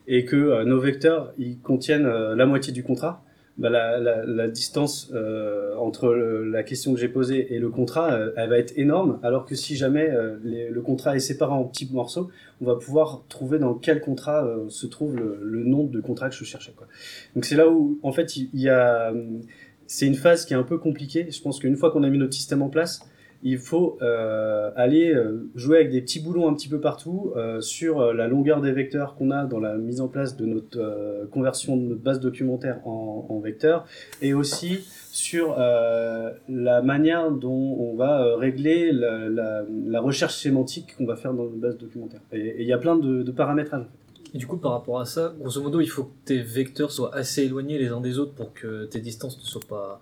Speaker 4: et que nos vecteurs ils contiennent la moitié du contrat, bah, la, la, la distance euh, entre le- la question que j'ai posée et le contrat, euh, elle va être énorme. Alors que si jamais euh, les- le contrat est séparé en petits morceaux, on va pouvoir trouver dans quel contrat euh, se trouve le, le nom de contrat que je cherchais. Quoi. Donc c'est là où, en fait, il il y a, hum, c'est une phase qui est un peu compliquée. Je pense qu'une fois qu'on a mis notre système en place, il faut euh, aller euh, jouer avec des petits boulons un petit peu partout euh, sur la longueur des vecteurs qu'on a dans la mise en place de notre conversion de notre base documentaire en, en vecteurs et aussi sur la manière dont on va régler la, recherche sémantique qu'on va faire dans notre base documentaire. Et et il y a plein de, de paramétrages.
Speaker 6: Et du coup, par rapport à ça, grosso modo, il faut que tes vecteurs soient assez éloignés les uns des autres pour que tes distances ne soient pas.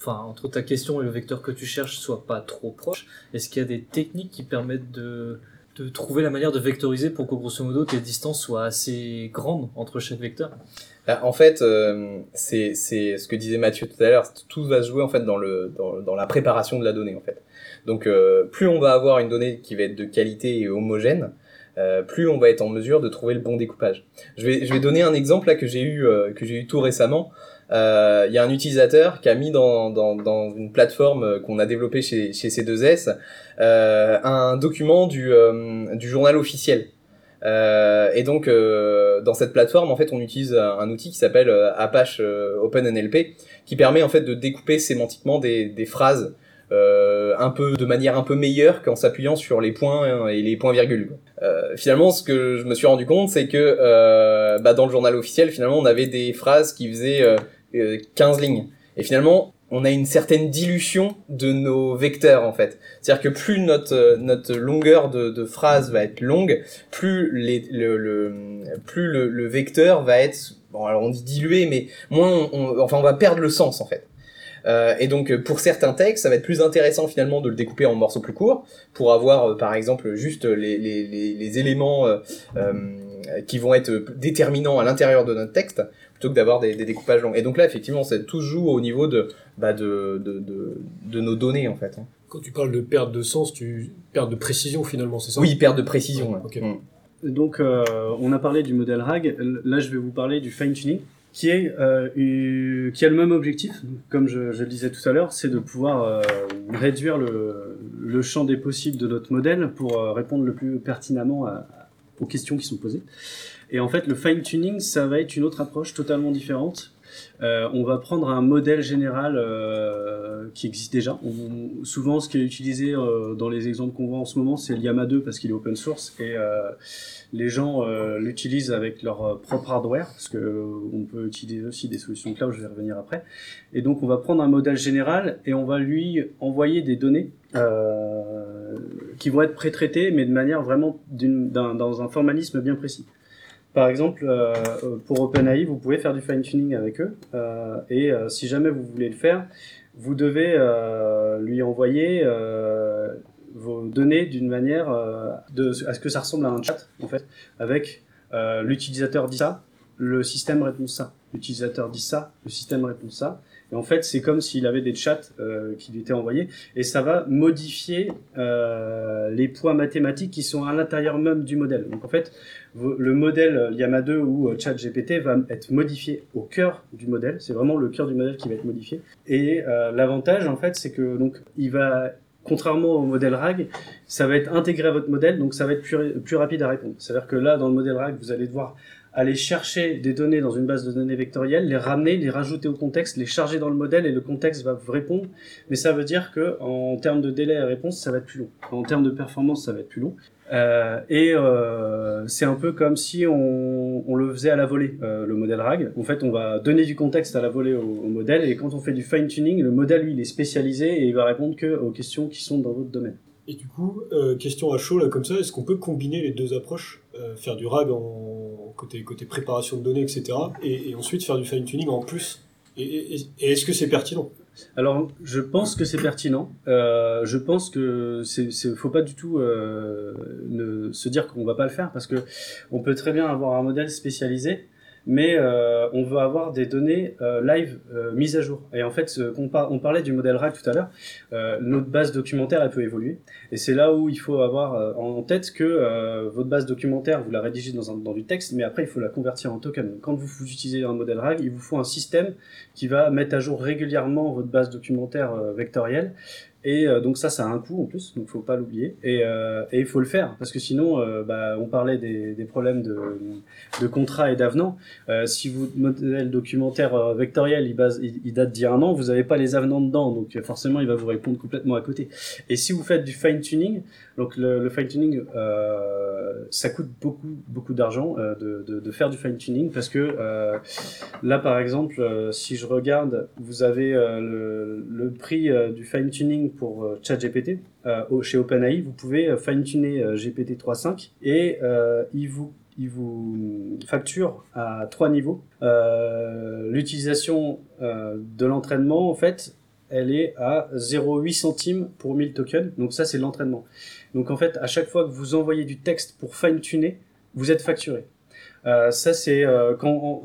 Speaker 6: Enfin, entre ta question et le vecteur que tu cherches soient pas trop proches. Est-ce qu'il y a des techniques qui permettent de, de trouver la manière de vectoriser pour que, grosso modo, tes distances soient assez grandes entre chaque vecteur?
Speaker 3: Bah, en fait, euh, c'est c'est ce que disait Mathieu tout à l'heure. Tout va se jouer en fait dans le dans, dans la préparation de la donnée en fait. Donc euh, plus on va avoir une donnée qui va être de qualité et homogène, euh, plus on va être en mesure de trouver le bon découpage. Je vais je vais donner un exemple là que j'ai eu euh, que j'ai eu tout récemment. Euh, Il y a un utilisateur qui a mis dans dans, dans une plateforme euh, qu'on a développée chez chez C2S euh, un document du euh, du journal officiel. Euh, et donc, dans cette plateforme, en fait, on utilise un, outil qui s'appelle Apache OpenNLP, qui permet en fait de découper sémantiquement des, des phrases euh, un peu de manière un peu meilleure qu'en s'appuyant sur les points hein, et les points virgules. Euh, finalement, ce que je me suis rendu compte, c'est que euh, bah, dans le journal officiel, finalement, on avait des phrases qui faisaient 15 lignes. Et finalement, on a une certaine dilution de nos vecteurs en fait. C'est-à-dire que plus notre euh, notre longueur de, de phrase va être longue, plus les le, le plus le, le vecteur va être bon alors on dit dilué mais moins on, enfin on va perdre le sens en fait. Euh, et donc euh, pour certains textes, ça va être plus intéressant finalement de le découper en morceaux plus courts pour avoir euh, par exemple juste les les les, les éléments euh, euh, qui vont être déterminants à l'intérieur de notre texte plutôt que d'avoir des, des découpages longs. Et donc là effectivement, ça tout se joue au niveau de bah de de de, de nos données en fait. hein.
Speaker 2: Quand tu parles de perte de sens, tu perte de précision finalement, c'est ça?
Speaker 3: Oui, perte de précision. ouais. Mm.
Speaker 4: Donc, euh, on a parlé du modèle RAG. Là, je vais vous parler du fine tuning, qui est euh, une- qui a le même objectif, comme je, je le disais tout à l'heure, c'est de pouvoir euh, réduire le, le champ des possibles de notre modèle pour euh, répondre le plus pertinemment à- aux questions qui sont posées. Et en fait, le fine tuning, ça va être une autre approche totalement différente. Euh, on va prendre un modèle général euh, qui existe déjà. Souvent, ce qui est utilisé euh, dans les exemples qu'on voit en ce moment, c'est le Yama 2 parce qu'il est open source et euh, les gens euh, l'utilisent avec leur propre hardware parce que on peut utiliser aussi des solutions cloud. Je vais revenir après. Et donc, on va prendre un modèle général et on va lui envoyer des données qui vont être pré-traitées, mais de manière vraiment d'une- d'un- dans un formalisme bien précis. Par exemple, euh, pour OpenAI, vous pouvez faire du fine-tuning avec eux. euh, et euh, si jamais vous voulez le faire, vous devez euh, lui envoyer euh, vos données d'une manière euh, de, à ce que ça ressemble à un chat, en fait, avec euh, l'utilisateur dit ça, le système répond ça. L'utilisateur dit ça, le système répond ça. Et en fait, c'est comme s'il avait des chats euh, qui lui étaient envoyés, et ça va modifier euh, les poids mathématiques qui sont à l'intérieur même du modèle. Donc en fait, le modèle euh, Llama 2 ou euh, ChatGPT va être modifié au cœur du modèle. C'est vraiment le cœur du modèle qui va être modifié. Et euh, l'avantage, en fait, c'est que donc il va, contrairement au modèle RAG, ça va être intégré à votre modèle, donc ça va être plus, plus rapide à répondre. C'est-à-dire que là, dans le modèle RAG, vous allez devoir aller chercher des données dans une base de données vectorielle, les ramener, les rajouter au contexte, les charger dans le modèle et le contexte va vous répondre. Mais ça veut dire que en termes de délai à réponse, ça va être plus long. En termes de performance, ça va être plus long. Euh, et euh, c'est un peu comme si on, le faisait à la volée, euh, le modèle RAG. En fait, on va donner du contexte à la volée au, modèle, et quand on fait du fine-tuning, le modèle, lui, il est spécialisé et il va répondre que aux questions qui sont dans votre domaine.
Speaker 2: Et du coup, question à chaud là comme ça, est-ce qu'on peut combiner les deux approches, faire du RAG en côté côté préparation de données, etc., et, ensuite faire du fine tuning en plus Et, est-ce que c'est pertinent?
Speaker 4: Alors, je pense que c'est pertinent. Euh, je pense que c'est, faut pas du tout euh, ne, se dire qu'on va pas le faire parce que on peut très bien avoir un modèle spécialisé, mais euh, on veut avoir des données euh, live euh, mises à jour. Et en fait, on parlait du modèle RAG tout à l'heure, notre base documentaire, elle peut évoluer. Et c'est là où il faut avoir en tête que votre base documentaire, vous la rédigez dans, du texte, mais après, il faut la convertir en token. Quand vous, utilisez un modèle RAG, il vous faut un système qui va mettre à jour régulièrement votre base documentaire vectorielle. Et euh, donc ça, ça a un coût en plus, donc faut pas l'oublier. Et, euh, et il faut le faire parce que sinon, euh, bah, on parlait des, des problèmes de, de contrat et d'avenant. Euh, si votre modèle documentaire euh, vectoriel il, base, il, il date d'il y a un an, vous n'avez pas les avenants dedans, donc euh, forcément il va vous répondre complètement à côté. Et si vous faites du fine tuning, donc le, le fine tuning, euh, ça coûte beaucoup beaucoup d'argent euh, de, de, de faire du fine tuning parce que euh, là par exemple, euh, si je regarde, vous avez euh, le, le prix euh, du fine tuning pour ChatGPT chez OpenAI, vous pouvez fine tuner GPT 3.5 et il vous il vous facture à trois niveaux. L'utilisation de l'entraînement, en fait, elle est à 0,8 centimes pour 1000 tokens. Donc ça, c'est l'entraînement. Donc en fait, à chaque fois que vous envoyez du texte pour fine-tuner, vous êtes facturé. Euh, ça c'est euh,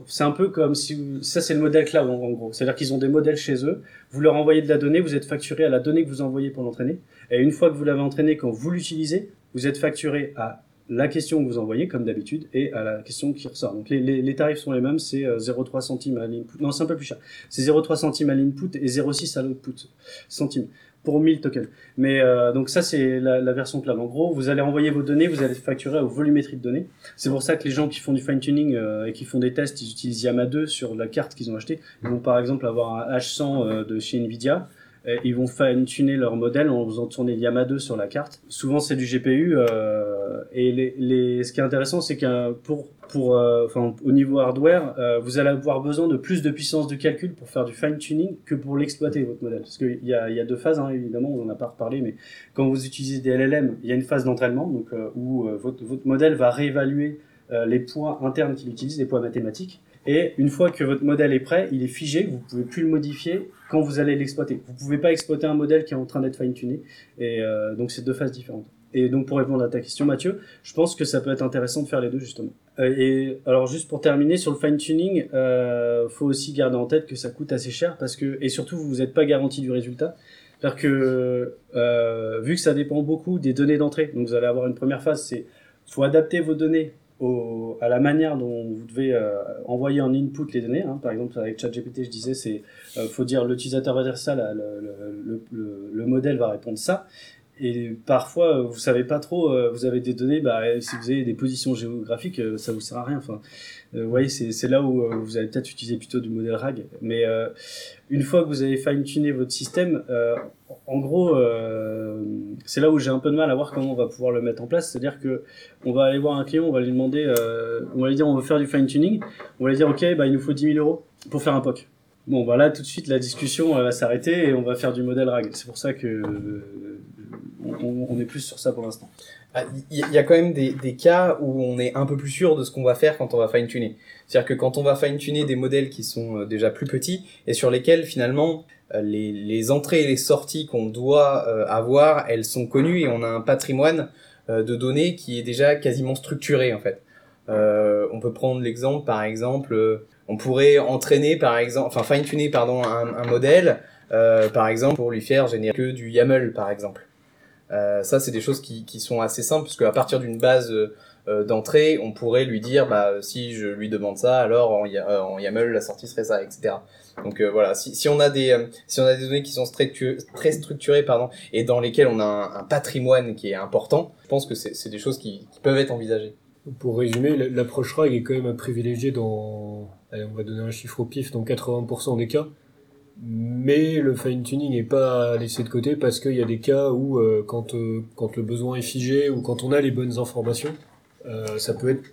Speaker 4: c'est un peu comme si ça c'est le modèle cloud en, gros. C'est-à-dire qu'ils ont des modèles chez eux. Vous leur envoyez de la donnée, vous êtes facturé à la donnée que vous envoyez pour l'entraîner. Et une fois que vous l'avez entraîné, quand vous l'utilisez, vous êtes facturé à la question que vous envoyez comme d'habitude et à la question qui ressort. Donc les, les, tarifs sont les mêmes, c'est euh, 0,3 centimes à l'input. Non, c'est un peu plus cher. C'est 0,3 centimes à l'input et 0,6 à l'output centimes pour 1000 tokens. Mais euh, donc ça c'est la, la version cloud. En gros, vous allez envoyer vos données, vous allez facturer aux volumétries de données. C'est pour ça que les gens qui font du fine tuning euh, et qui font des tests, ils utilisent Yama 2 sur la carte qu'ils ont achetée. Ils vont par exemple avoir un H100 euh, de chez Nvidia. Et ils vont fine tuner leur modèle en faisant tourner Yama 2 sur la carte. Souvent c'est du GPU euh, et les, les, ce qui est intéressant c'est que pour pour euh, enfin au niveau hardware, euh, vous allez avoir besoin de plus de puissance de calcul pour faire du fine tuning que pour l'exploiter votre modèle. Parce qu'il y a y a deux phases hein, évidemment, on en a pas reparlé, mais quand vous utilisez des LLM, il y a une phase d'entraînement donc euh, où euh, votre votre modèle va réévaluer euh, les points internes qu'il utilise, les points mathématiques. Et une fois que votre modèle est prêt, il est figé, vous pouvez plus le modifier quand vous allez l'exploiter. Vous pouvez pas exploiter un modèle qui est en train d'être fine-tuné. Et euh, donc c'est deux phases différentes. Et donc pour répondre à ta question, Mathieu, je pense que ça peut être intéressant de faire les deux justement. Euh, et alors juste pour terminer sur le fine-tuning, euh, faut aussi garder en tête que ça coûte assez cher parce que et surtout vous n'êtes pas garanti du résultat. C'est-à-dire que euh, vu que ça dépend beaucoup des données d'entrée, donc vous allez avoir une première phase, c'est faut adapter vos données à la manière dont vous devez euh, envoyer en input les données. Hein. Par exemple, avec ChatGPT, je disais, c'est euh, faut dire l'utilisateur va dire ça, le modèle va répondre ça. Et parfois, euh, vous savez pas trop, euh, vous avez des données, bah, euh, si vous avez des positions géographiques, euh, ça vous sert à rien. Enfin, vous voyez, c'est là où vous allez peut-être utiliser plutôt du modèle RAG. Mais euh, une fois que vous avez fine-tuné votre système, euh, en gros, euh, c'est là où j'ai un peu de mal à voir comment on va pouvoir le mettre en place. C'est-à-dire que on va aller voir un client, on va lui demander, on va lui dire on veut faire du fine-tuning, on va lui dire ok, bah, il nous faut 10 000 euros pour faire un POC. Bon, bah tout de suite, la discussion va s'arrêter et on va faire du modèle RAG. C'est pour ça que on, est plus sur ça pour l'instant.
Speaker 3: Ah, Il y, il y a quand même des, cas où on est un peu plus sûr de ce qu'on va faire quand on va fine-tuner. C'est-à-dire que quand on va fine-tuner des modèles qui sont euh, déjà plus petits et sur lesquels finalement euh, les, entrées et les sorties qu'on doit euh, avoir, elles sont connues et on a un patrimoine de données qui est déjà quasiment structuré en fait. On peut prendre l'exemple par exemple, on pourrait entraîner par exemple, enfin fine-tuner pardon un, modèle par exemple pour lui faire générer que du YAML par exemple. Euh, ça, c'est des choses qui, qui sont assez simples, parce qu'à partir d'une base euh, euh, d'entrée, on pourrait lui dire, bah, si je lui demande ça, alors en, Ya- en YAML, la sortie serait ça, etc. Donc euh, voilà, si, si on a des si on a des données qui sont très structurées, pardon, et dans lesquelles on a un, patrimoine qui est important, je pense que c'est des choses qui, qui peuvent être envisagées.
Speaker 2: Pour résumer, l'approche RAG est quand même à privilégier dans, allez, on va donner un chiffre au pif, dans 80% des cas. Mais le fine-tuning n'est pas à laisser de côté parce qu'il y a des cas où, euh, quand, euh, quand le besoin est figé ou quand on a les bonnes informations, euh, ça peut être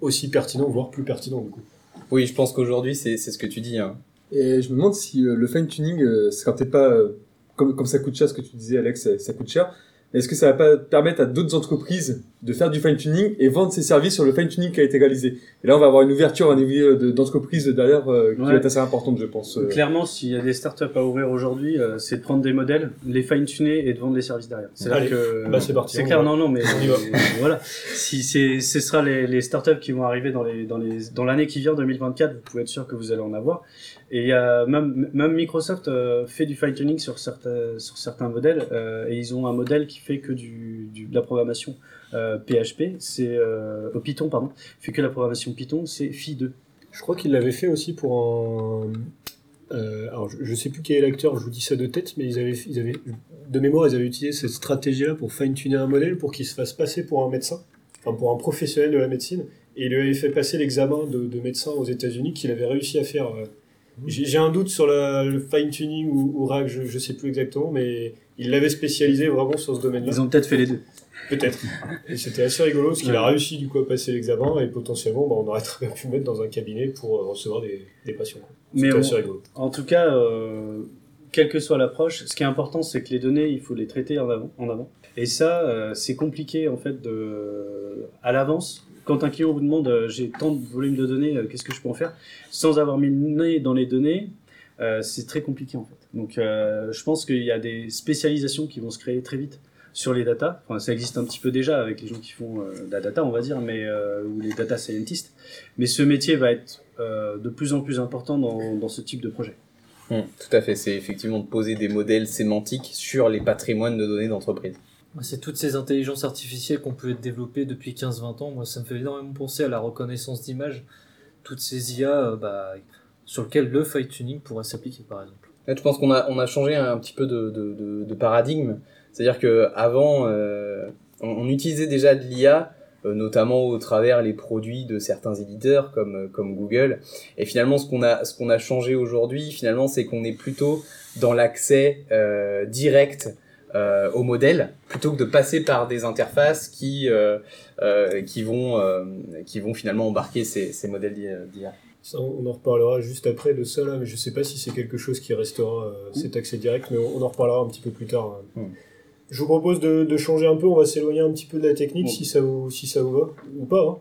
Speaker 2: aussi pertinent, voire plus pertinent du coup.
Speaker 3: Oui, je pense qu'aujourd'hui, c'est c'est ce que tu dis. Hein.
Speaker 5: Et je me demande si euh, le fine tuning, euh, c'est quand t'es pas euh, comme comme ça coûte cher, ce que tu disais Alex, ça, ça coûte cher. Est-ce que ça va pas permettre à d'autres entreprises de faire du fine-tuning et vendre ses services sur le fine-tuning qui a été réalisé? Et là, on va avoir une ouverture à niveau de- d'entreprise derrière euh, qui
Speaker 4: Ouais.
Speaker 5: va être assez importante, je pense. euh.
Speaker 4: Clairement, s'il y a des startups à ouvrir aujourd'hui, euh, c'est de prendre des modèles, les fine-tuner et de vendre les services derrière. C'est
Speaker 2: Allez,
Speaker 4: que
Speaker 2: bah, c'est parti,
Speaker 4: C'est clair,
Speaker 2: va.
Speaker 4: non, non, [LAUGHS] mais voilà. Si c'est, ce sera les, les startups qui vont arriver dans les, dans les, dans l'année qui vient, 2024, vous pouvez être sûr que vous allez en avoir. Et il y a même, même Microsoft euh, fait du fine-tuning sur certains, sur certains modèles, euh, et ils ont un modèle qui fait que du, de la programmation euh, PHP, c'est euh, Python pardon, fait que la programmation Python, c'est Phi 2.
Speaker 2: Je crois qu'il l'avait fait aussi pour un. euh, alors, je, je sais plus quel est l'acteur, je vous dis ça de tête, mais ils avaient, ils avaient, de mémoire, ils avaient utilisé cette stratégie-là pour fine-tuner un modèle pour qu'il se fasse passer pour un médecin, enfin pour un professionnel de la médecine, et il lui avait fait passer l'examen de médecin aux États-Unis qu'il avait réussi à faire. J'ai un doute sur la- le fine-tuning ou, ou RAG, je, je sais plus exactement, mais il l'avait spécialisé vraiment sur ce domaine-là.
Speaker 4: Ils ont peut-être fait les deux.
Speaker 2: Peut-être. Et c'était assez rigolo parce qu'il a réussi du coup à passer l'examen et potentiellement bah, on aurait très bien pu mettre dans un cabinet pour euh, recevoir des, des patients.
Speaker 4: Mais on-
Speaker 2: assez rigolo.
Speaker 4: En tout cas, euh, quelle que soit l'approche, ce qui est important, c'est que les données, il faut les traiter en avant. En avant. Et ça, euh, c'est compliqué en fait de, à l'avance. Quand un client vous demande, euh, j'ai tant de volume de données, euh, qu'est-ce que je peux en faire, sans avoir mis le nez dans les données, euh, c'est très compliqué en fait. Donc, je pense qu'il y a des spécialisations qui vont se créer très vite sur les data. Enfin, ça existe un petit peu déjà avec les gens qui font de la data, on va dire, mais ou les data scientists. Mais ce métier va être de plus en plus important dans, dans ce type de projet.
Speaker 3: Hum, tout à fait, c'est effectivement de poser des modèles sémantiques sur les patrimoines de données d'entreprise.
Speaker 6: C'est toutes ces intelligences artificielles qu'on peut développer depuis 15-20 ans. Moi, ça me fait énormément penser à la reconnaissance d'image. Toutes ces IA euh, bah, sur lesquelles le fine-tuning pourrait s'appliquer, par exemple.
Speaker 3: Là, je pense qu'on a, on a changé un petit peu de, de, de, paradigme. C'est-à-dire que avant, euh, on, on utilisait déjà de l'IA, euh, notamment au travers les produits de certains éditeurs comme, euh, comme Google. Et finalement, ce qu'on a, ce qu'on a changé aujourd'hui, finalement, c'est qu'on est plutôt dans l'accès euh, direct euh, au modèle, plutôt que de passer par des interfaces qui, euh, euh, qui, vont, euh, qui vont finalement embarquer ces, ces modèles d'IA.
Speaker 2: Ça, on en reparlera juste après de ça là, mais je sais pas si c'est quelque chose qui restera euh, cet accès direct, mais on, on en reparlera un petit peu plus tard. hein.
Speaker 3: Mm.
Speaker 2: Je vous propose de, de changer un peu, on va s'éloigner un petit peu de la technique
Speaker 4: Bon.
Speaker 2: si, ça vous, si ça vous va, ou pas. hein.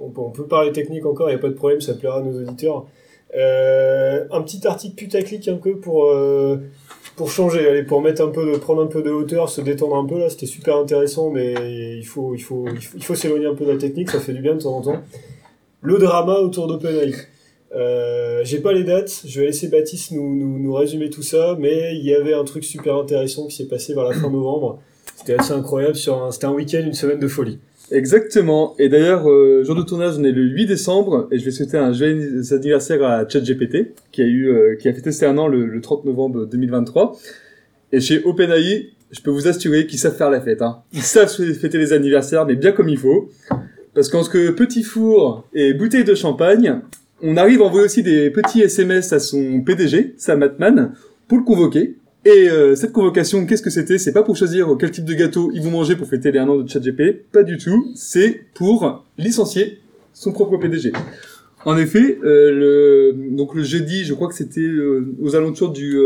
Speaker 2: On, peut, on peut parler technique encore, il n'y a pas de problème, ça plaira à nos auditeurs. Un petit article putaclic un peu pour, pour changer, allez, pour mettre un peu de, prendre un peu de hauteur, se détendre un peu là, c'était super intéressant, mais il faut, il faut, il faut, s'éloigner un peu de la technique, ça fait du bien de temps en temps. Le drama autour d'OpenAI. Euh, j'ai pas les dates, je vais laisser Baptiste nous, nous, nous résumer tout ça, mais il y avait un truc super intéressant qui s'est passé vers la fin novembre. C'était assez incroyable, c'était un week-end, une semaine de folie.
Speaker 5: Exactement. Et d'ailleurs, euh, jour de tournage, on est le 8 décembre, et je vais souhaiter un joyeux anniversaire à ChatGPT, qui a eu, euh, qui a fêté ses un an le, le 30 novembre 2023. Et chez OpenAI, je peux vous assurer qu'ils savent faire la fête. Hein. Ils savent fêter les anniversaires, mais bien comme il faut. Parce qu'entre petit four et bouteille de champagne, on arrive à envoyer aussi des petits SMS à son PDG, Sam Altman, pour le convoquer. Et euh, cette convocation, qu'est-ce que c'était? C'est pas pour choisir quel type de gâteau ils vont manger pour fêter les un an de ChatGPT, pas du tout. C'est pour licencier son propre PDG. En effet, euh, le, donc le jeudi, je crois que c'était euh, aux alentours du,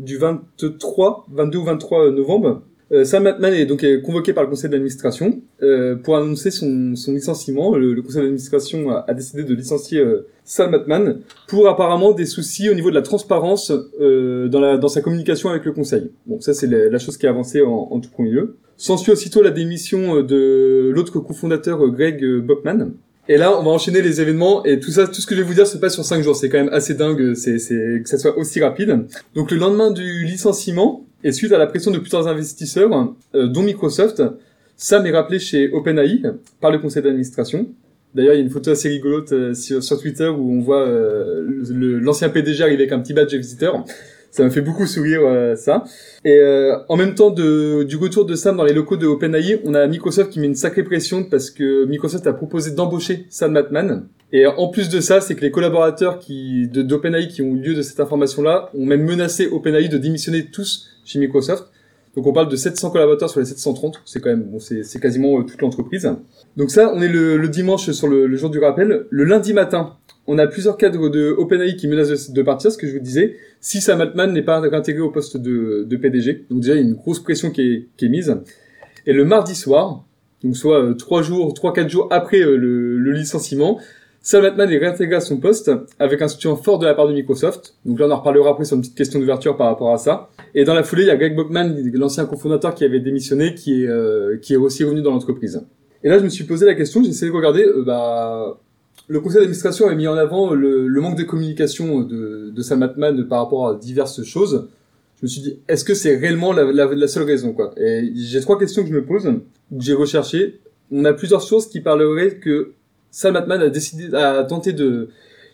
Speaker 5: du 23, 22 ou 23 novembre, Sam Altman est donc euh, convoqué par le conseil d'administration euh, pour annoncer son, son licenciement. Le, le conseil d'administration a, a décidé de licencier euh, Sam Altman pour apparemment des soucis au niveau de la transparence euh, dans, la, dans sa communication avec le conseil. Bon, ça c'est la, la chose qui a avancé en, en tout premier lieu. S'ensuit aussitôt la démission euh, de l'autre cofondateur euh, Greg euh, Bockman. Et là, on va enchaîner les événements et tout ça, tout ce que je vais vous dire se passe sur cinq jours. C'est quand même assez dingue, c'est que ça soit aussi rapide. Donc le lendemain du licenciement, et suite à la pression de plusieurs investisseurs, euh, dont Microsoft, Sam est rappelé chez OpenAI par le conseil d'administration. D'ailleurs, il y a une photo assez rigolote euh, sur, Twitter où on voit euh, l'ancien PDG arriver avec un petit badge visiteur. Ça me fait beaucoup sourire ça. Et en même temps du retour de Sam dans les locaux de OpenAI, on a Microsoft qui met une sacrée pression parce que Microsoft a proposé d'embaucher Sam Altman. Et en plus de ça, c'est que les collaborateurs qui, d'OpenAI qui ont eu lieu de cette information-là ont même menacé OpenAI de démissionner tous chez Microsoft. Donc on parle de 700 collaborateurs sur les 730, c'est quand même, bon, c'est, quasiment euh, toute l'entreprise. Donc ça, on est le, le dimanche sur le, le jour du rappel. Le lundi matin, on a plusieurs cadres de OpenAI qui menacent de, de partir, ce que je vous disais, si Sam Altman n'est pas intégré au poste de, de PDG. Donc déjà, il y a une grosse pression qui est, qui est mise. Et le mardi soir, donc soit euh, trois jours, trois quatre jours après euh, le, le licenciement, Sam Altman est réintégré à son poste avec un soutien fort de la part de Microsoft. Donc là, on en reparlera après sur une petite question d'ouverture par rapport à ça. Et dans la foulée, il y a Greg Brockman, l'ancien cofondateur qui avait démissionné, qui est, euh, qui est aussi revenu dans l'entreprise. Et là, je me suis posé la question, j'ai essayé de regarder, euh, bah, le conseil d'administration a mis en avant le, le manque de communication de, de Sam par rapport à diverses choses. Je me suis dit, est-ce que c'est réellement la, la, la seule raison, quoi? Et j'ai trois questions que je me pose, que j'ai recherchées. On a plusieurs sources qui parleraient que Sam Altman a décidé, a tenté de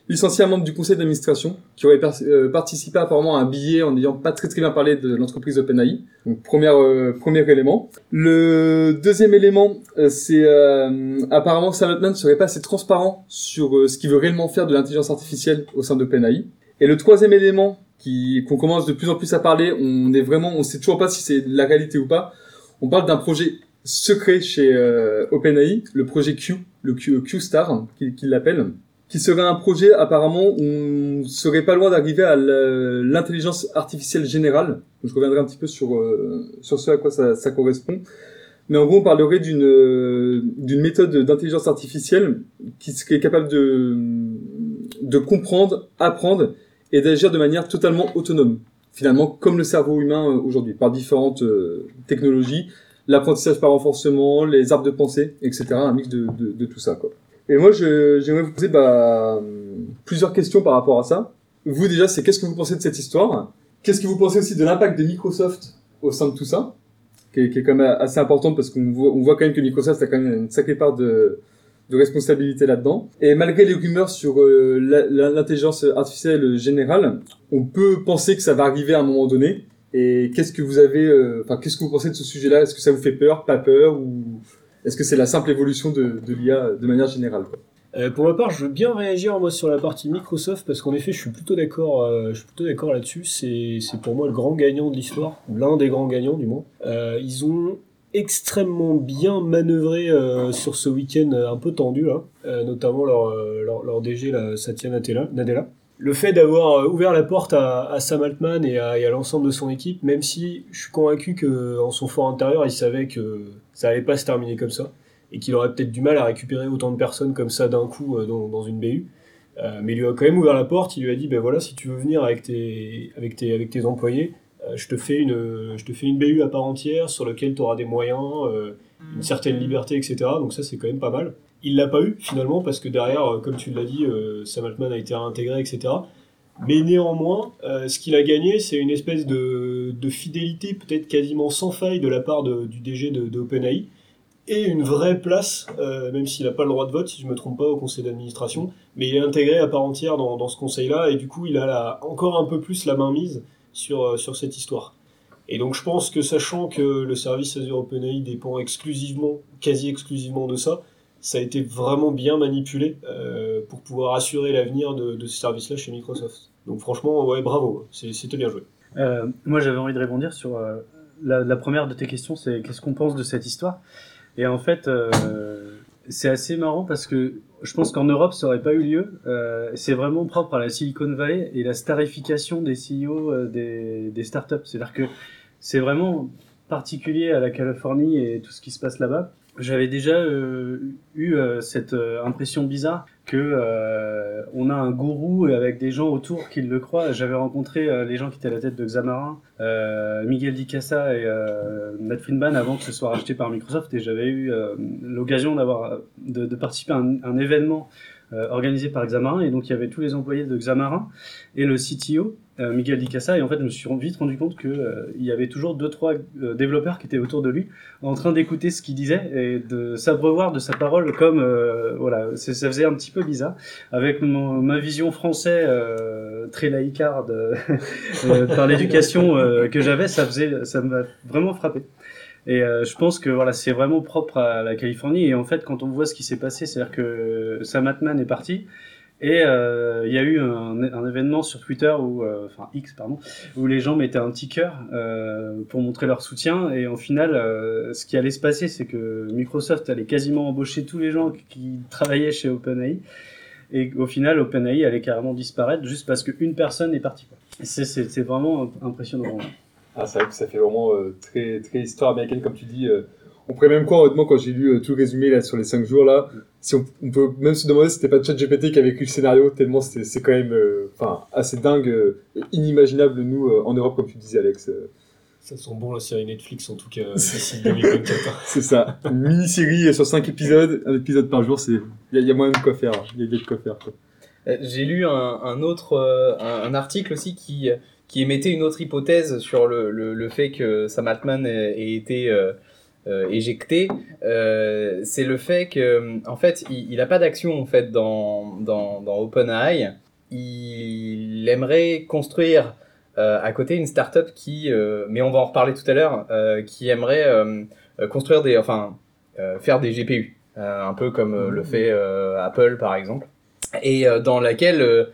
Speaker 5: licencier un membre du conseil d'administration qui aurait euh, participé apparemment à un billet en n'ayant pas très très bien parlé de l'entreprise OpenAI. Donc première, euh, premier élément. Le deuxième élément, euh, c'est euh, apparemment Sam ne serait pas assez transparent sur ce qu'il veut réellement faire de l'intelligence artificielle au sein d'OpenAI. Et le troisième élément qui qu'on commence de plus en plus à parler, on est vraiment, on sait toujours pas si c'est la réalité ou pas. On parle d'un projet secret chez euh, OpenAI, le projet Q, le Q, Q-Star, qu'il qu'il l'appelle, qui serait un projet apparemment où on serait pas loin d'arriver à l'intelligence artificielle générale. Je reviendrai un petit peu sur euh, sur ce à quoi ça, ça correspond. Mais en gros, on parlerait d'une euh, d'une méthode d'intelligence artificielle qui serait capable de de comprendre, apprendre et d'agir de manière totalement autonome. Finalement, comme le cerveau humain euh, aujourd'hui, par différentes euh, technologies, l'apprentissage par renforcement, les arbres de pensée, etc. Un mix de, de, de tout ça, quoi. Et moi, j'aimerais vous poser bah, plusieurs questions par rapport à ça. Vous, déjà, c'est qu'est-ce que vous pensez de cette histoire? Qu'est-ce que vous pensez aussi de l'impact de Microsoft au sein de tout ça? Qui est, qui est quand même assez important parce qu'on voit, on voit quand même que Microsoft a quand même une sacrée part de, de responsabilité là-dedans. Et malgré les rumeurs sur euh, l'intelligence artificielle générale, on peut penser que ça va arriver à un moment donné. Et qu'est-ce que vous avez, euh, enfin, qu'est-ce que vous pensez de ce sujet-là? Est-ce que ça vous fait peur, pas peur, ou est-ce que c'est la simple évolution de, l'IA de manière générale?
Speaker 2: Euh, pour ma part, je veux bien réagir moi sur la partie Microsoft parce qu'en effet, je suis plutôt d'accord. euh, je suis plutôt d'accord là-dessus. C'est c'est pour moi le grand gagnant de l'histoire, l'un des grands gagnants du moins. Ils ont extrêmement bien manœuvré sur ce week-end un peu tendu là, euh, notamment leur, leur leur DG là, Satya Nadella. Le fait d'avoir euh, ouvert la porte à, Sam Altman et à, l'ensemble de son équipe, même si je suis convaincu que en son fort intérieur, il savait que ça allait pas se terminer comme ça et qu'il aurait peut-être du mal à récupérer autant de personnes comme ça d'un coup euh, dans, une BU. Euh, mais il lui a quand même ouvert la porte, il lui a dit ben voilà, si tu veux venir avec tes, avec tes, avec tes employés, je, te fais une, je te fais une BU à part entière sur laquelle tu auras des moyens, une certaine liberté, etc. Donc ça, c'est quand même pas mal. Il l'a pas eu finalement parce que derrière, euh, comme tu l'as dit, euh, Sam Altman a été réintégré, etc. Mais néanmoins, euh, ce qu'il a gagné, c'est une espèce de, de fidélité peut-être quasiment sans faille de la part du DG de, OpenAI et une vraie place, même s'il n'a pas le droit de vote, si je me trompe pas, au conseil d'administration, mais il est intégré à part entière dans, dans ce conseil-là, et du coup, il a encore un peu plus la main mise sur, sur cette histoire. Et donc, je pense que sachant que le service Azure OpenAI dépend exclusivement, quasi exclusivement de ça, ça a été vraiment bien manipulé euh, pour pouvoir assurer l'avenir de, de ce service-là chez Microsoft. Donc, franchement, ouais, bravo, c'était bien joué.
Speaker 4: Euh, moi, j'avais envie de répondre sur euh, la, première de tes questions, c'est qu'est-ce qu'on pense de cette histoire? Et en fait, c'est assez marrant parce que je pense qu'en Europe, ça aurait pas eu lieu. C'est vraiment propre à la Silicon Valley et la starification des CEO des startups. C'est-à-dire que c'est vraiment particulier à la Californie et tout ce qui se passe là-bas. J'avais déjà euh, eu euh, cette euh, impression bizarre que on a un gourou avec des gens autour qui le croient. J'avais rencontré les gens qui étaient à la tête de Xamarin, Miguel Di Casa et Matt Friedman avant que ce soit racheté par Microsoft et j'avais eu l'occasion d'avoir de, de participer à un, un événement organisé par Xamarin et donc il y avait tous les employés de Xamarin et le CTO euh, Miguel Di Casa et en fait je me suis vite rendu compte que euh, y avait toujours deux trois euh, développeurs qui étaient autour de lui en train d'écouter ce qu'il disait et de s'abreuvoir de sa parole comme euh, voilà ça faisait un petit peu bizarre. Avec mon- ma vision français euh, très laïcarde euh, [LAUGHS] par l'éducation que j'avais ça faisait ça m'a vraiment frappé. Et euh, je pense que voilà c'est vraiment propre à la Californie. Et en fait quand on voit ce qui s'est passé c'est à dire que Sam Altman est parti et euh, il y a eu un, un événement sur Twitter où, euh, enfin X pardon, où les gens mettaient un petit cœur euh, pour montrer leur soutien. Et au final, euh, ce qui allait se passer, c'est que Microsoft allait quasiment embaucher tous les gens qui travaillaient chez OpenAI. Et au final, OpenAI allait carrément disparaître juste parce qu'une personne est partie. C'est, vraiment impressionnant.
Speaker 5: Ah, c'est vrai que ça fait vraiment euh, très, très histoire américaine, comme tu dis. On pourrait même croire, honnêtement, quand j'ai lu tout résumé là, sur les 5 jours, là, si on, on peut même se demander si c'était pas ChatGPT qui avait écrit le scénario, tellement c'est quand même euh, enfin assez dingue, euh, inimaginable, nous, euh, en Europe, comme tu disais, Alex. euh,
Speaker 2: Ça sent bon la série Netflix en tout cas [LAUGHS] d'ici 2024.
Speaker 5: c'est ça. Une mini-série sur 5 épisodes, un épisode par jour, c'est. Il y, a- y a moyen de quoi faire. Il y a de quoi faire, quoi.
Speaker 3: Euh, J'ai lu un, un autre euh, un, un article aussi qui qui émettait une autre hypothèse sur le, le, le fait que Sam Altman ait, ait été éjecté. Euh, c'est le fait que en fait il, il a pas d'action en fait dans dans OpenAI. Il aimerait construire euh, à côté une startup qui euh, mais on va en reparler tout à l'heure euh, qui aimerait euh, euh, construire des enfin euh, faire des GPU euh, un peu comme euh, le fait euh, Apple par exemple et euh, dans laquelle, euh,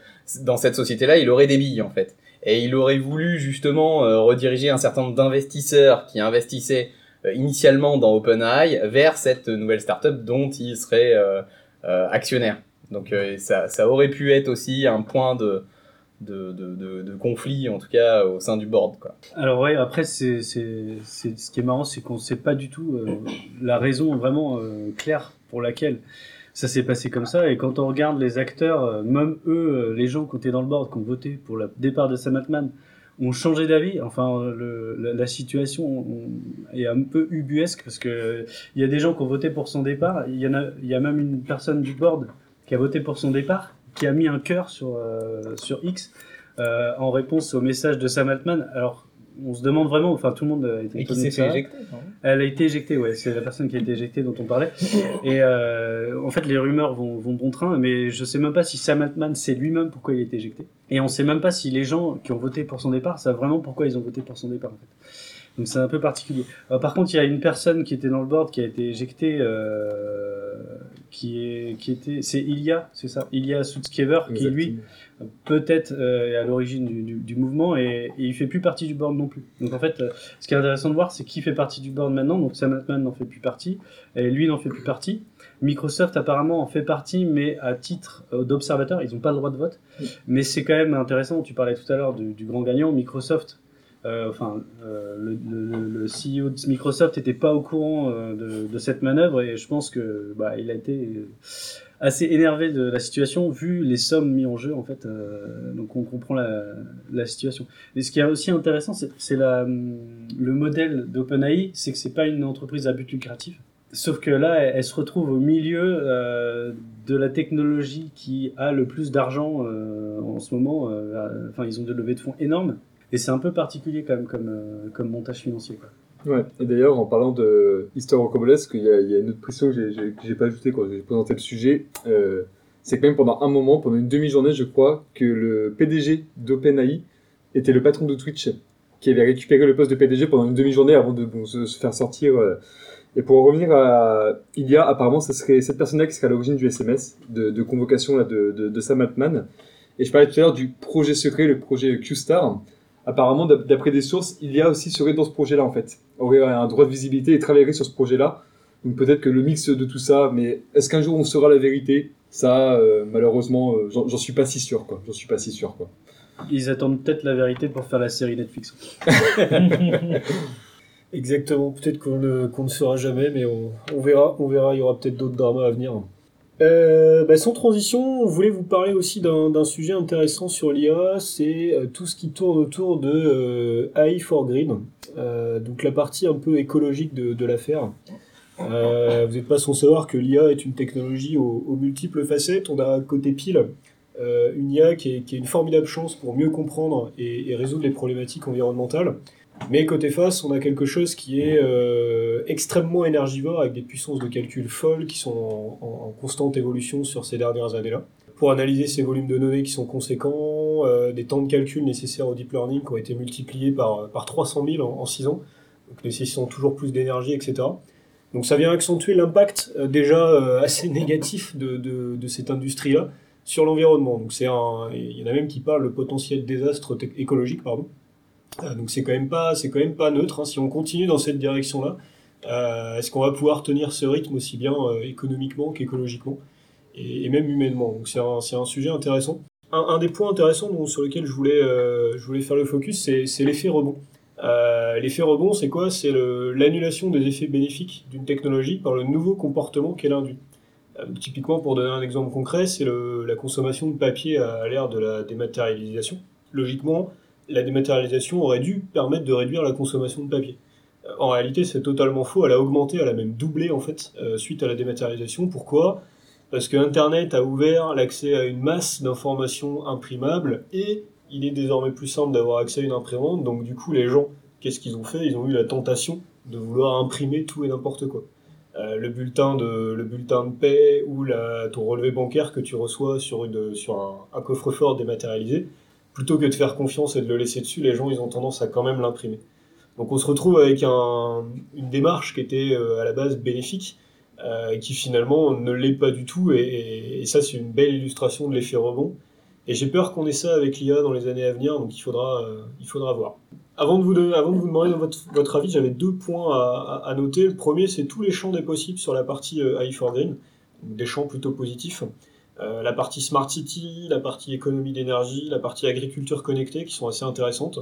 Speaker 3: dans cette société-là, il aurait des billes en fait. Et il aurait voulu justement euh, rediriger un certain nombre d'investisseurs qui investissaient euh, initialement dans OpenAI vers cette nouvelle startup dont il serait euh, euh, actionnaire. Donc euh, ça, ça aurait pu être aussi un point de, de, de, de, en tout cas au sein du board.
Speaker 4: Alors ouais, après c'est ce qui est marrant, c'est qu'on sait pas du tout euh, la raison vraiment euh, claire pour laquelle ça s'est passé comme ça. Et quand on regarde les acteurs, euh, même eux, euh, les gens qui étaient dans le board, qui ont voté pour le départ de Sam Altman, ont changé d'avis. Enfin, la, situation on- est un peu ubuesque parce que il y a des gens qui ont voté pour son départ. Il y en a, il y a même une personne du board qui a voté pour son départ, qui a mis un cœur sur euh, sur X euh, en réponse au message de Sam Altman. Alors, on se demande vraiment, enfin tout le monde a été
Speaker 3: Et qui s'est fait éjecter.
Speaker 4: Elle a été éjectée, ouais, c'est la personne qui a été éjectée dont on parlait. Et euh, en fait, les rumeurs vont, vont bon train, mais je sais même pas si Sam Altman sait lui-même pourquoi il a été éjecté. Et on sait même pas si les gens qui ont voté pour son départ savent vraiment pourquoi ils ont voté pour son départ, en fait. Donc c'est un peu particulier. Euh, par contre, il y a une personne qui était dans le board qui a été éjectée, euh, qui est, qui était, c'est Ilya, c'est ça, Ilya Sutskever, qui lui peut-être euh, est à l'origine du, du, du mouvement et, et il fait plus partie du board non plus. Donc en fait, euh, ce qui est intéressant de voir, c'est qui fait partie du board maintenant. Donc Sam Altman n'en fait plus partie et lui n'en fait plus partie. Microsoft apparemment en fait partie, mais à titre d'observateur, ils n'ont pas le droit de vote. Mais c'est quand même intéressant. Tu parlais tout à l'heure du, du grand gagnant, Microsoft. Euh, enfin, euh, le, CEO de Microsoft n'était pas au courant euh, de, cette manœuvre et je pense que bah, il a été assez énervé de la situation vu les sommes mises en jeu en fait. donc on comprend la, situation. Mais ce qui est aussi intéressant, c'est le modèle d'OpenAI, c'est que c'est pas une entreprise à but lucratif. Sauf que là, elle, se retrouve au milieu de la technologie qui a le plus d'argent en ce moment. Enfin, ils ont des levées de fonds énormes. Et c'est un peu particulier quand même comme, euh, montage financier.
Speaker 5: Ouais, et d'ailleurs, en parlant de Histoire rocambolesque, il y, a- il y a une autre pression que j'ai- pas ajoutée quand j'ai présenté le sujet. euh, c'est que même pendant un moment, pendant une demi-journée, je crois, que le PDG d'OpenAI était le patron de Twitch, qui avait récupéré le poste de PDG pendant une demi-journée avant de se, faire sortir. euh. Et pour en revenir à il y a apparemment, ce serait cette personne-là qui serait à l'origine du SMS, de, convocation de Sam Altman. Et je parlais tout à l'heure du projet secret, le projet Q-Star. Apparemment, d'ap- d'après des sources, il y a aussi serait dans ce projet-là en fait, aurait un droit de visibilité et travaillerait sur ce projet-là. Donc peut-être que le mix de tout ça, mais est-ce qu'un jour on saura la vérité? Ça, euh, malheureusement, euh, j'en suis pas si sûr quoi. J'en suis pas si sûr quoi.
Speaker 4: Ils attendent peut-être la vérité pour faire la série Netflix. [LAUGHS]
Speaker 2: Exactement, peut-être qu'on ne, qu'on ne saura jamais, mais on, on verra, on verra, il y aura peut-être d'autres dramas à venir. Euh, bah, sans transition, on voulait vous parler aussi d'un sujet intéressant sur l'IA, c'est euh, tout ce qui tourne autour de euh, AI for Green, euh, donc la partie un peu écologique de, l'affaire. Vous n'êtes pas sans savoir que l'IA est une technologie aux, multiples facettes. On a côté pile une IA qui est, une formidable chance pour mieux comprendre et résoudre les problématiques environnementales. Mais côté face, on a quelque chose qui est euh, extrêmement énergivore avec des puissances de calcul folles qui sont en, constante évolution sur ces dernières années-là. Pour analyser ces volumes de données qui sont conséquents, euh, des temps de calcul nécessaires au deep learning qui ont été multipliés par, par 300 000 en, en 6 ans, nécessitant toujours plus d'énergie, etc. Donc ça vient accentuer l'impact euh, déjà euh, assez négatif de, de, cette industrie-là sur l'environnement. Donc c'est il y en a même qui parlent de potentiel désastre écologique, pardon. Euh, donc c'est quand même pas, c'est quand même pas neutre. hein. Si on continue dans cette direction-là, euh, est-ce qu'on va pouvoir tenir ce rythme aussi bien euh, économiquement qu'écologiquement et, même humainement? Donc c'est un, un sujet intéressant. Un, des points intéressants dont- sur lequel je voulais, je voulais faire le focus, c'est, l'effet rebond. L'effet rebond, c'est quoi? C'est l'annulation des effets bénéfiques d'une technologie par le nouveau comportement qu'elle induit. Typiquement, pour donner un exemple concret, c'est la consommation de papier à l'ère de la dématérialisation. Logiquement, la dématérialisation aurait dû permettre de réduire la consommation de papier. Euh, En réalité, c'est totalement faux. Elle a augmenté, elle a même doublé en fait euh, suite à la dématérialisation. Pourquoi? Parce que Internet a ouvert l'accès à une masse d'informations imprimables et il est désormais plus simple d'avoir accès à une imprimante. Donc du coup, les gens, qu'est-ce qu'ils ont fait? Ils ont eu la tentation de vouloir imprimer tout et n'importe quoi. Euh, le bulletin de le bulletin de paie ou ton relevé bancaire que tu reçois sur une sur un coffre-fort dématérialisé, plutôt que de faire confiance et de le laisser dessus, les gens ont tendance à quand même l'imprimer. Donc on se retrouve avec un, une démarche qui était euh, à la base bénéfique euh, qui finalement ne l'est pas du tout et, ça c'est une belle illustration de l'effet rebond. Et j'ai peur qu'on ait ça avec l'IA dans les années à venir, donc il faudra, euh, voir. Avant de vous, demander votre, avis, j'avais deux points à, noter. Le premier, c'est tous les champs des possibles sur la partie euh, AI for Green, des champs plutôt positifs. Euh, la partie Smart City, la partie économie d'énergie, la partie agriculture connectée, qui sont assez intéressantes.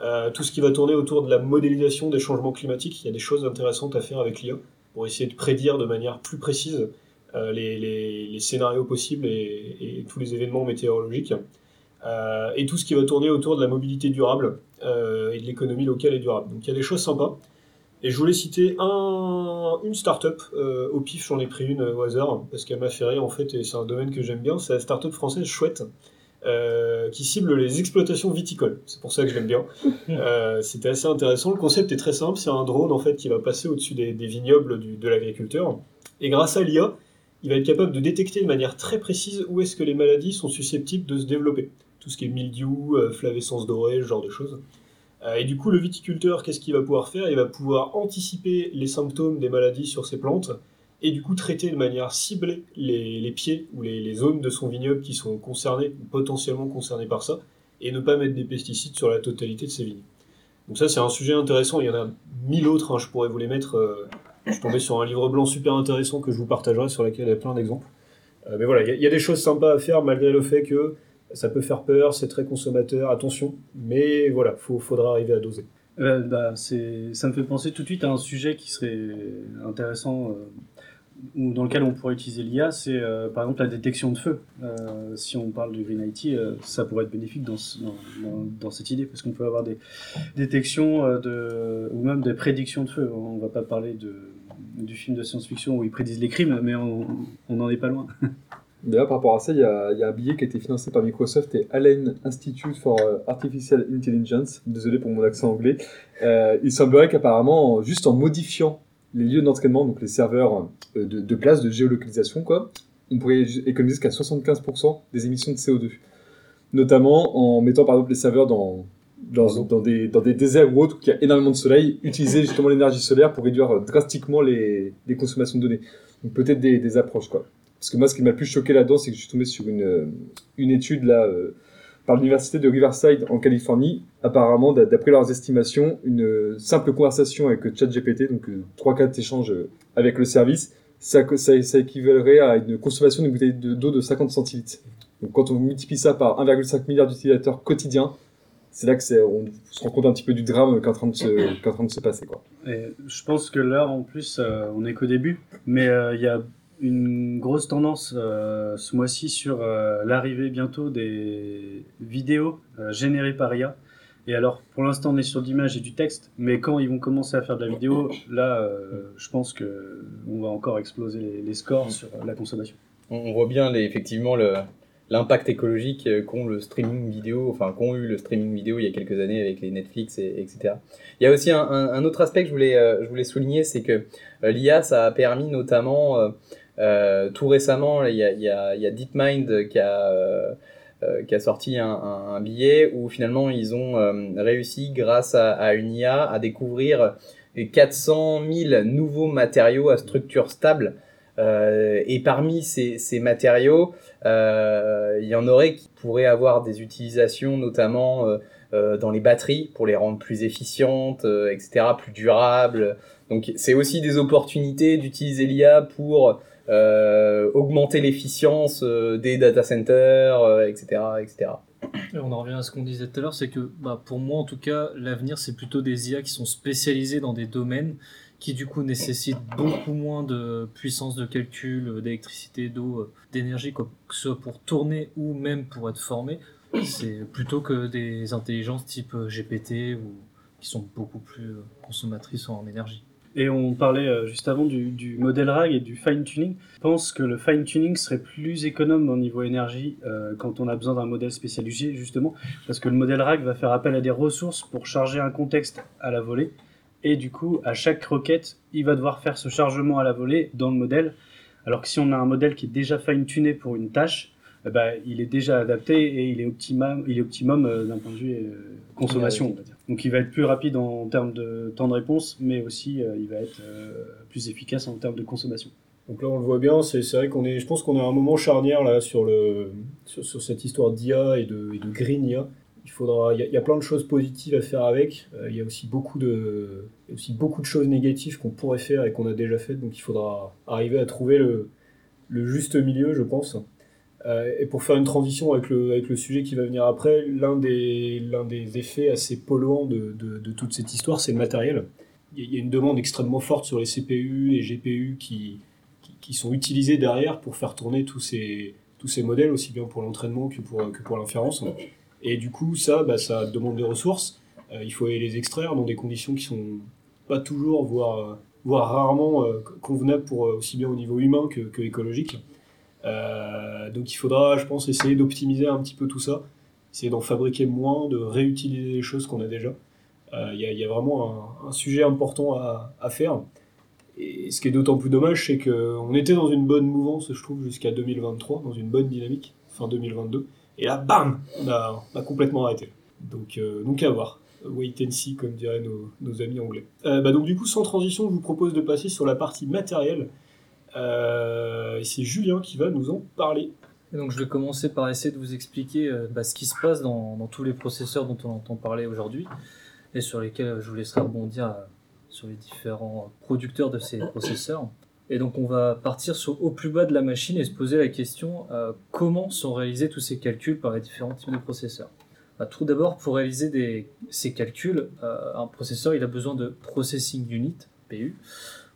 Speaker 2: Euh, tout ce qui va tourner autour de la modélisation des changements climatiques, il y a des choses intéressantes à faire avec l'IA pour essayer de prédire de manière plus précise euh, les, scénarios possibles et, tous les événements météorologiques. Et tout ce qui va tourner autour de la mobilité durable et de l'économie locale et durable. Donc il y a des choses sympas. Et je voulais citer un, une start-up, euh, au pif j'en ai pris une euh, au hasard, parce qu'elle m'a fait rire en fait, et c'est un domaine que j'aime bien, c'est la start-up française Chouette, euh, qui cible les exploitations viticoles. C'est pour ça que je l'aime bien. [LAUGHS] C'était assez intéressant. Le concept est très simple, c'est un drone en fait qui va passer au-dessus des, des vignobles du- de l'agriculteur. Et grâce à l'IA, il va être capable de détecter de manière très précise où est-ce que les maladies sont susceptibles de se développer. Tout ce qui est mildiou, flavescence dorée, ce genre de choses. Euh, et du coup, le viticulteur, qu'est-ce qu'il va pouvoir faire? Il va pouvoir anticiper les symptômes des maladies sur ses plantes et du coup traiter de manière ciblée les, pieds ou les, zones de son vignoble qui sont concernées ou potentiellement concernées par ça et ne pas mettre des pesticides sur la totalité de ses vignes. Donc ça, c'est un sujet intéressant. Il y en a mille autres, hein, je pourrais vous les mettre. euh, je suis tombé sur un livre blanc super intéressant que je vous partagerai, sur lequel il y a plein d'exemples. Euh, mais voilà, il y, a des choses sympas à faire malgré le fait que ça peut faire peur, c'est très consommateur, attention. Mais voilà, il faudra arriver à doser.
Speaker 4: Euh, bah, ça me fait penser tout de suite à un sujet qui serait intéressant, euh, dans lequel on pourrait utiliser l'IA, c'est euh, par exemple la détection de feu. Si on parle de Green IT, ça pourrait être bénéfique dans, ce- dans, dans, dans cette idée, parce qu'on peut avoir des détections ou même des prédictions de feu. On va pas parler du film de science-fiction où ils prédisent les crimes, mais on n'en est pas loin. [LAUGHS]
Speaker 5: D'ailleurs, par rapport à ça, il y, a, y a un billet qui a été financé par Microsoft et Allen Institute for euh, Artificial Intelligence. Désolé pour mon accent anglais. Euh, il semblerait qu'apparemment, juste en modifiant les lieux d'entraînement, donc les serveurs euh, de, de place, de géolocalisation, quoi, on pourrait économiser jusqu'à 75% des émissions de CO2. Notamment en mettant par exemple les serveurs dans, dans, dans, des, dans des déserts ou autres où il y a énormément de soleil, utiliser justement l'énergie solaire pour réduire euh, drastiquement les, les consommations de données. Donc peut-être des, des approches, quoi. Parce que moi, ce qui m'a le plus choqué là-dedans, c'est que je suis tombé sur une, euh, une étude là, euh, par l'université de Riverside en Californie. Apparemment, d'a- d'après leurs estimations, une euh, simple conversation avec ChatGPT, donc euh, 3-4 échanges avec le service, ça, ça, équivalerait à une consommation d'une bouteille de- d'eau de 50 centilitres. Donc quand on multiplie ça par 1,5 milliard d'utilisateurs quotidiens, c'est là que on se rend compte un petit peu du drame qui est en train de se, en train de se passer. Quoi.
Speaker 4: Je pense que là, en plus, on est qu'au début, mais il y a une grosse tendance euh, ce mois-ci sur euh, l'arrivée bientôt des vidéos euh, générées par IA. Et alors, pour l'instant, on est sur de l'image et du texte, mais quand ils vont commencer à faire de la vidéo, là, je pense que on va encore exploser les, scores sur la consommation.
Speaker 3: On voit bien les, effectivement l'impact écologique qu'ont le streaming vidéo, enfin qu'ont eu le streaming vidéo il y a quelques années avec les Netflix et etc. Il y a aussi un, un- autre aspect que je voulais je voulais souligner, c'est que l'IA ça a permis notamment tout récemment il y a, DeepMind qui a euh, euh, sorti un, billet où finalement ils ont euh, réussi grâce à, une IA à découvrir 400 000 nouveaux matériaux à structure stable euh, et parmi ces, matériaux, euh, il y en aurait qui pourraient avoir des utilisations notamment euh, euh, dans les batteries pour les rendre plus efficientes, euh, etc., plus durables. Donc c'est aussi des opportunités d'utiliser l'IA pour euh, augmenter l'efficience euh, des data centers, euh, etc., etc.
Speaker 6: Et on en revient à ce qu'on disait tout à l'heure, c'est que bah, pour moi en tout cas, l'avenir c'est plutôt des IA qui sont spécialisés dans des domaines qui du coup nécessitent beaucoup moins de puissance de calcul, d'électricité, d'eau, d'énergie, que ce soit pour tourner ou même pour être formé. C'est plutôt que des intelligences type GPT ou qui sont beaucoup plus consommatrices en énergie.
Speaker 4: Et on parlait euh, juste avant du, modèle RAG et du fine-tuning. Je pense que le fine-tuning serait plus économe au niveau énergie euh, quand on a besoin d'un modèle spécialisé, justement, parce que le modèle RAG va faire appel à des ressources pour charger un contexte à la volée. Et du coup, à chaque requête, il va devoir faire ce chargement à la volée dans le modèle. Alors que si on a un modèle qui est déjà fine-tuné pour une tâche, eh ben, il est déjà adapté et il est optimum, il est optimum euh, d'un point de vue euh, consommation. on va dire. Donc il va être plus rapide en termes de temps de réponse, mais aussi euh, il va être euh, plus efficace en termes de consommation.
Speaker 2: Donc là, on le voit bien, c'est vrai qu'on est, je pense qu'on est à un moment charnière là sur le, sur, sur cette histoire d'IA et de, et de green IA. Il faudra, il y, a, il y a plein de choses positives à faire avec. Euh, il y a aussi beaucoup de, il y a aussi beaucoup de choses négatives qu'on pourrait faire et qu'on a déjà faites. Donc il faudra arriver à trouver le, le juste milieu, je pense. Euh, et pour faire une transition avec le, sujet qui va venir après, l'un des, effets assez polluants de, toute cette histoire, c'est le matériel. Il y, a, une demande extrêmement forte sur les CPU et GPU qui, sont utilisés derrière pour faire tourner tous ces, modèles, aussi bien pour l'entraînement que pour, l'inférence. Et du coup, ça, bah, ça demande des ressources. Euh, il faut aller les extraire dans des conditions qui sont pas toujours, voire, rarement euh, convenables pour aussi bien au niveau humain que, que écologique. Euh, donc il faudra, je pense, essayer d'optimiser un petit peu tout ça, essayer d'en fabriquer moins, de réutiliser les choses qu'on a déjà. Euh, Il y, a, y, a, vraiment un, sujet important à, faire. Et ce qui est d'autant plus dommage, c'est qu'on était dans une bonne mouvance, je trouve, jusqu'à 2023, dans une bonne dynamique, fin 2022. Et là, bam, on a, complètement arrêté. Donc, euh, donc à voir. Wait and see, comme diraient nos, amis anglais. Euh, bah donc du coup, sans transition, je vous propose de passer sur la partie matérielle. Euh, et c'est Julien qui va nous en parler.
Speaker 6: Donc je vais commencer par essayer de vous expliquer euh, bah, ce qui se passe dans, tous les processeurs dont on entend parler aujourd'hui et sur lesquels je vous laisserai rebondir euh, sur les différents producteurs de ces processeurs. Et donc on va partir au plus bas de la machine et se poser la question euh, comment sont réalisés tous ces calculs par les différents types de processeurs? Bah, tout d'abord, pour réaliser ces calculs, euh, un processeur a besoin de Processing Unit, PU,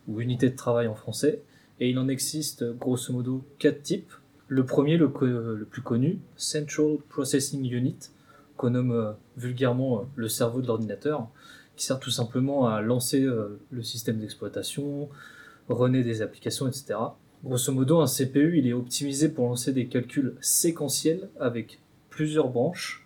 Speaker 6: ou unité de travail en français, et il en existe grosso modo quatre types. Le premier, le, le plus connu, Central Processing Unit, qu'on nomme euh, vulgairement euh, le cerveau de l'ordinateur, qui sert tout simplement à lancer euh, le système d'exploitation, runner des applications, etc. Grosso modo, un CPU, il est optimisé pour lancer des calculs séquentiels avec plusieurs branches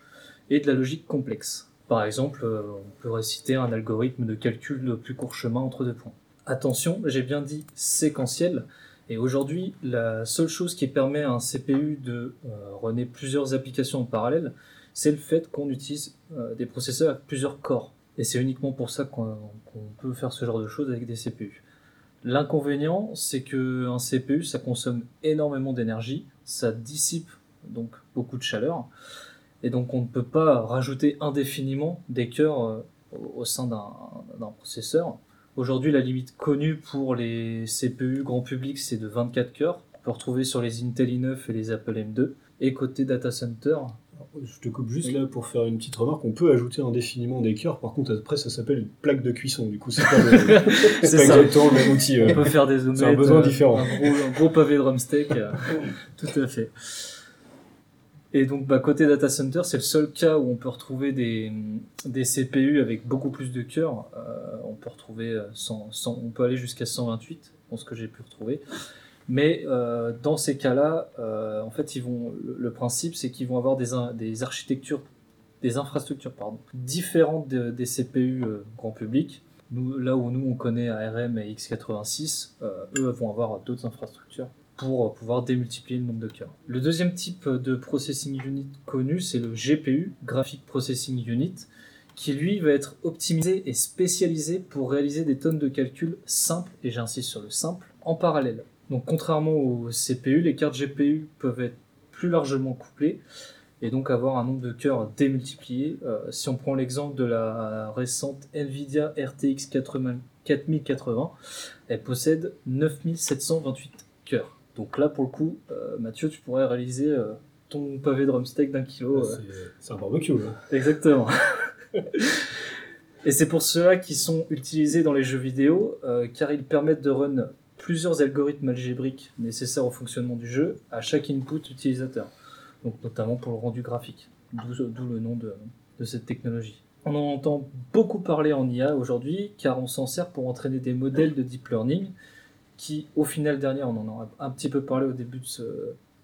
Speaker 6: et de la logique complexe. Par exemple, on pourrait citer un algorithme de calcul de plus court chemin entre deux points. Attention, j'ai bien dit séquentiel, et aujourd'hui, la seule chose qui permet à un CPU de euh, runner plusieurs applications en parallèle, c'est le fait qu'on utilise euh, des processeurs avec plusieurs corps. Et c'est uniquement pour ça qu'on qu peut faire ce genre de choses avec des CPU. L'inconvénient, c'est qu'un CPU, ça consomme énormément d'énergie, ça dissipe donc beaucoup de chaleur, et donc on ne peut pas rajouter indéfiniment des cœurs euh, au sein d'un processeur. Aujourd'hui, la limite connue pour les CPU grand public, c'est de 24 cœurs. On peut retrouver sur les Intel i9 et les Apple M2. Et côté data center,
Speaker 2: je te coupe juste là pour faire une petite remarque. On peut ajouter indéfiniment des cœurs. Par contre, après, ça s'appelle une plaque de cuisson. Du coup, c'est pas, le, [LAUGHS] pas exactement le même outil.
Speaker 6: On peut faire des omelettes.
Speaker 2: C'est un besoin différent.
Speaker 6: Un gros, un gros pavé de drumstick. [LAUGHS] tout à fait. Et donc, bah, côté data center, c'est le seul cas où on peut retrouver des, des CPU avec beaucoup plus de cœurs. Euh, on peut retrouver 100, 100 on peut aller jusqu'à 128, pour ce que j'ai pu retrouver. Mais euh, dans ces cas-là, euh, en fait, ils vont, le, principe, c'est qu'ils vont avoir des, des architectures, des infrastructures, pardon, différentes de, des CPU euh, grand public. Là où nous on connaît ARM et x86, euh, eux vont avoir d'autres infrastructures pour pouvoir démultiplier le nombre de cœurs. Le deuxième type de processing unit connu, c'est le GPU, Graphic Processing Unit, qui lui va être optimisé et spécialisé pour réaliser des tonnes de calculs simples, et j'insiste sur le simple, en parallèle. Donc contrairement au CPU, les cartes GPU peuvent être plus largement couplées et donc avoir un nombre de cœurs démultiplié. Euh, si on prend l'exemple de la récente Nvidia RTX 4080, elle possède 9728 cœurs. Donc là, pour le coup, euh, Mathieu, tu pourrais réaliser euh, ton pavé de rumsteak d'un kilo.
Speaker 2: Ah,
Speaker 6: euh.
Speaker 2: c'est- un barbecue, là.
Speaker 6: Exactement. [LAUGHS] [LAUGHS] Et c'est pour cela qu'ils sont utilisés dans les jeux vidéo, euh, car ils permettent de run plusieurs algorithmes algébriques nécessaires au fonctionnement du jeu à chaque input utilisateur, donc notamment pour le rendu graphique, d'où d'où le nom de, de cette technologie. On en entend beaucoup parler en IA aujourd'hui, car on s'en sert pour entraîner des modèles de deep learning qui, au final dernier, on en a un petit peu parlé au début de ce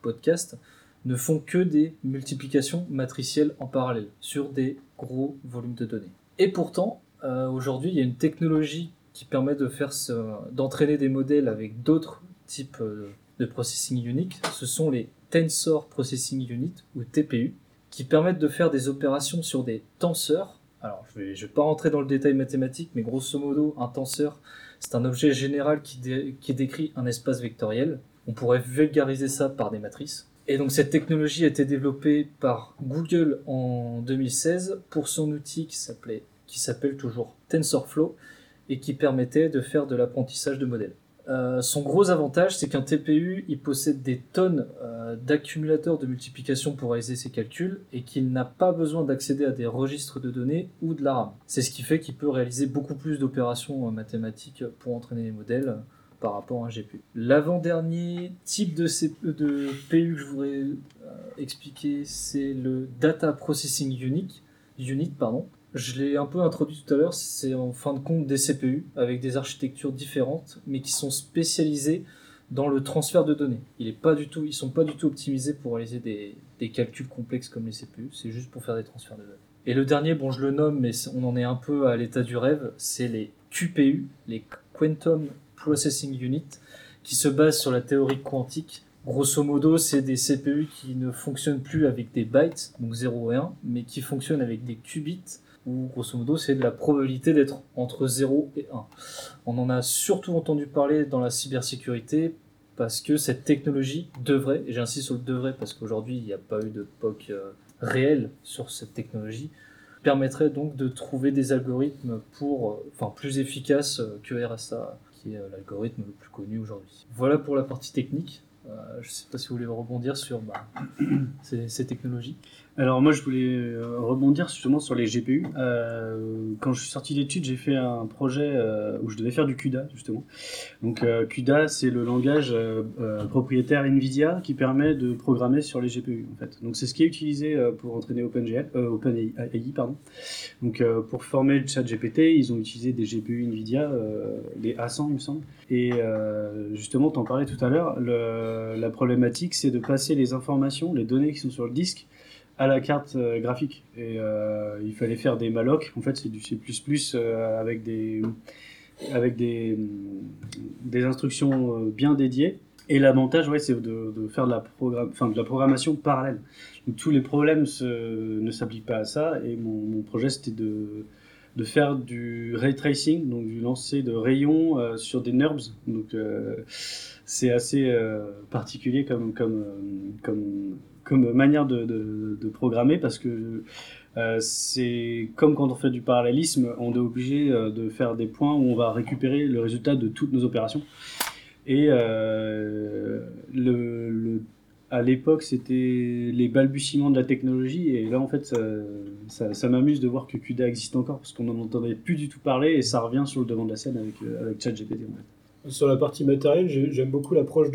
Speaker 6: podcast, ne font que des multiplications matricielles en parallèle sur des gros volumes de données. Et pourtant, euh, aujourd'hui, il y a une technologie qui permet de faire d'entraîner des modèles avec d'autres types euh, de processing unique. Ce sont les Tensor Processing Unit ou TPU, qui permettent de faire des opérations sur des tenseurs. Alors, je je vais pas rentrer dans le détail mathématique, mais grosso modo, un tenseur, c'est un objet général qui, dé- qui décrit un espace vectoriel. On pourrait vulgariser ça par des matrices. Et donc cette technologie a été développée par Google en 2016 pour son outil qui s'appelle toujours TensorFlow et qui permettait de faire de l'apprentissage de modèles. Euh, son gros avantage, c'est qu'un TPU, il possède des tonnes euh, d'accumulateurs de multiplication pour réaliser ses calculs et qu'il n'a pas besoin d'accéder à des registres de données ou de la RAM. C'est ce qui fait qu'il peut réaliser beaucoup plus d'opérations euh, mathématiques pour entraîner les modèles par rapport à un GPU. L'avant-dernier type de, CP de PU que je voudrais expliquer, c'est le Data Processing Unit. Unit pardon. Je l'ai un peu introduit tout à l'heure, c'est en fin de compte des CPU avec des architectures différentes, mais qui sont spécialisées dans le transfert de données. Il est sont pas du tout optimisés pour réaliser des, des calculs complexes comme les CPU, c'est juste pour faire des transferts de données. Et le dernier, bon je le nomme, mais on en est un peu à l'état du rêve, c'est les QPU, les Quantum Processing Unit, qui se basent sur la théorie quantique. Grosso modo, c'est des CPU qui ne fonctionnent plus avec des bytes, donc 0 et 1, mais qui fonctionnent avec des qubits, où grosso modo c'est de la probabilité d'être entre 0 et 1. On en a surtout entendu parler dans la cybersécurité parce que cette technologie devrait, et j'insiste sur le devrait parce qu'aujourd'hui il n'y a pas eu de POC euh, réel sur cette technologie, permettrait donc de trouver des algorithmes pour, euh, enfin plus efficaces euh, que RSA, qui est l'algorithme le plus connu aujourd'hui. Voilà pour la partie technique. Je ne sais pas si vous voulez rebondir sur bah, [CLEARS THROAT] ces technologies.
Speaker 4: Alors moi je voulais euh, rebondir justement sur les GPU. Euh, quand je suis sorti d'études, j'ai fait un projet euh, où je devais faire du CUDA justement. Donc euh, CUDA c'est le langage euh, propriétaire Nvidia qui permet de programmer sur les GPU en fait. Donc c'est ce qui est utilisé pour entraîner OpenGL, OpenAI pardon. Donc pour former le chat GPT, ils ont utilisé des GPU Nvidia, les A100 il me semble. Et justement, t'en parlais tout à l'heure, la problématique c'est de passer les informations, les données qui sont sur le disque à la carte euh, graphique. Euh, il fallait faire des malloc. En fait, c'est du C++ euh, avec des avec des des instructions bien dédiées. Et l'avantage, ouais, c'est de, faire de la enfin de la programmation parallèle. Tous les problèmes ne s'appliquent pas à ça. Et mon, projet, c'était de de faire du ray tracing, donc du lancer de rayons sur des NURBS. Donc c'est assez particulier comme comme comme comme manière de, de, programmer parce que euh, c'est comme quand on fait du parallélisme, on est obligé euh, de faire des points où on va récupérer le résultat de toutes nos opérations. Et euh, le, à l'époque, c'était les balbutiements de la technologie, et là, en fait, ça, m'amuse de voir que CUDA existe encore, parce qu'on n'en entendait plus du tout parler, et ça revient sur le devant de la scène avec, avec ChatGPT. En fait.
Speaker 2: Sur la partie matérielle, j'ai- j'aime beaucoup l'approche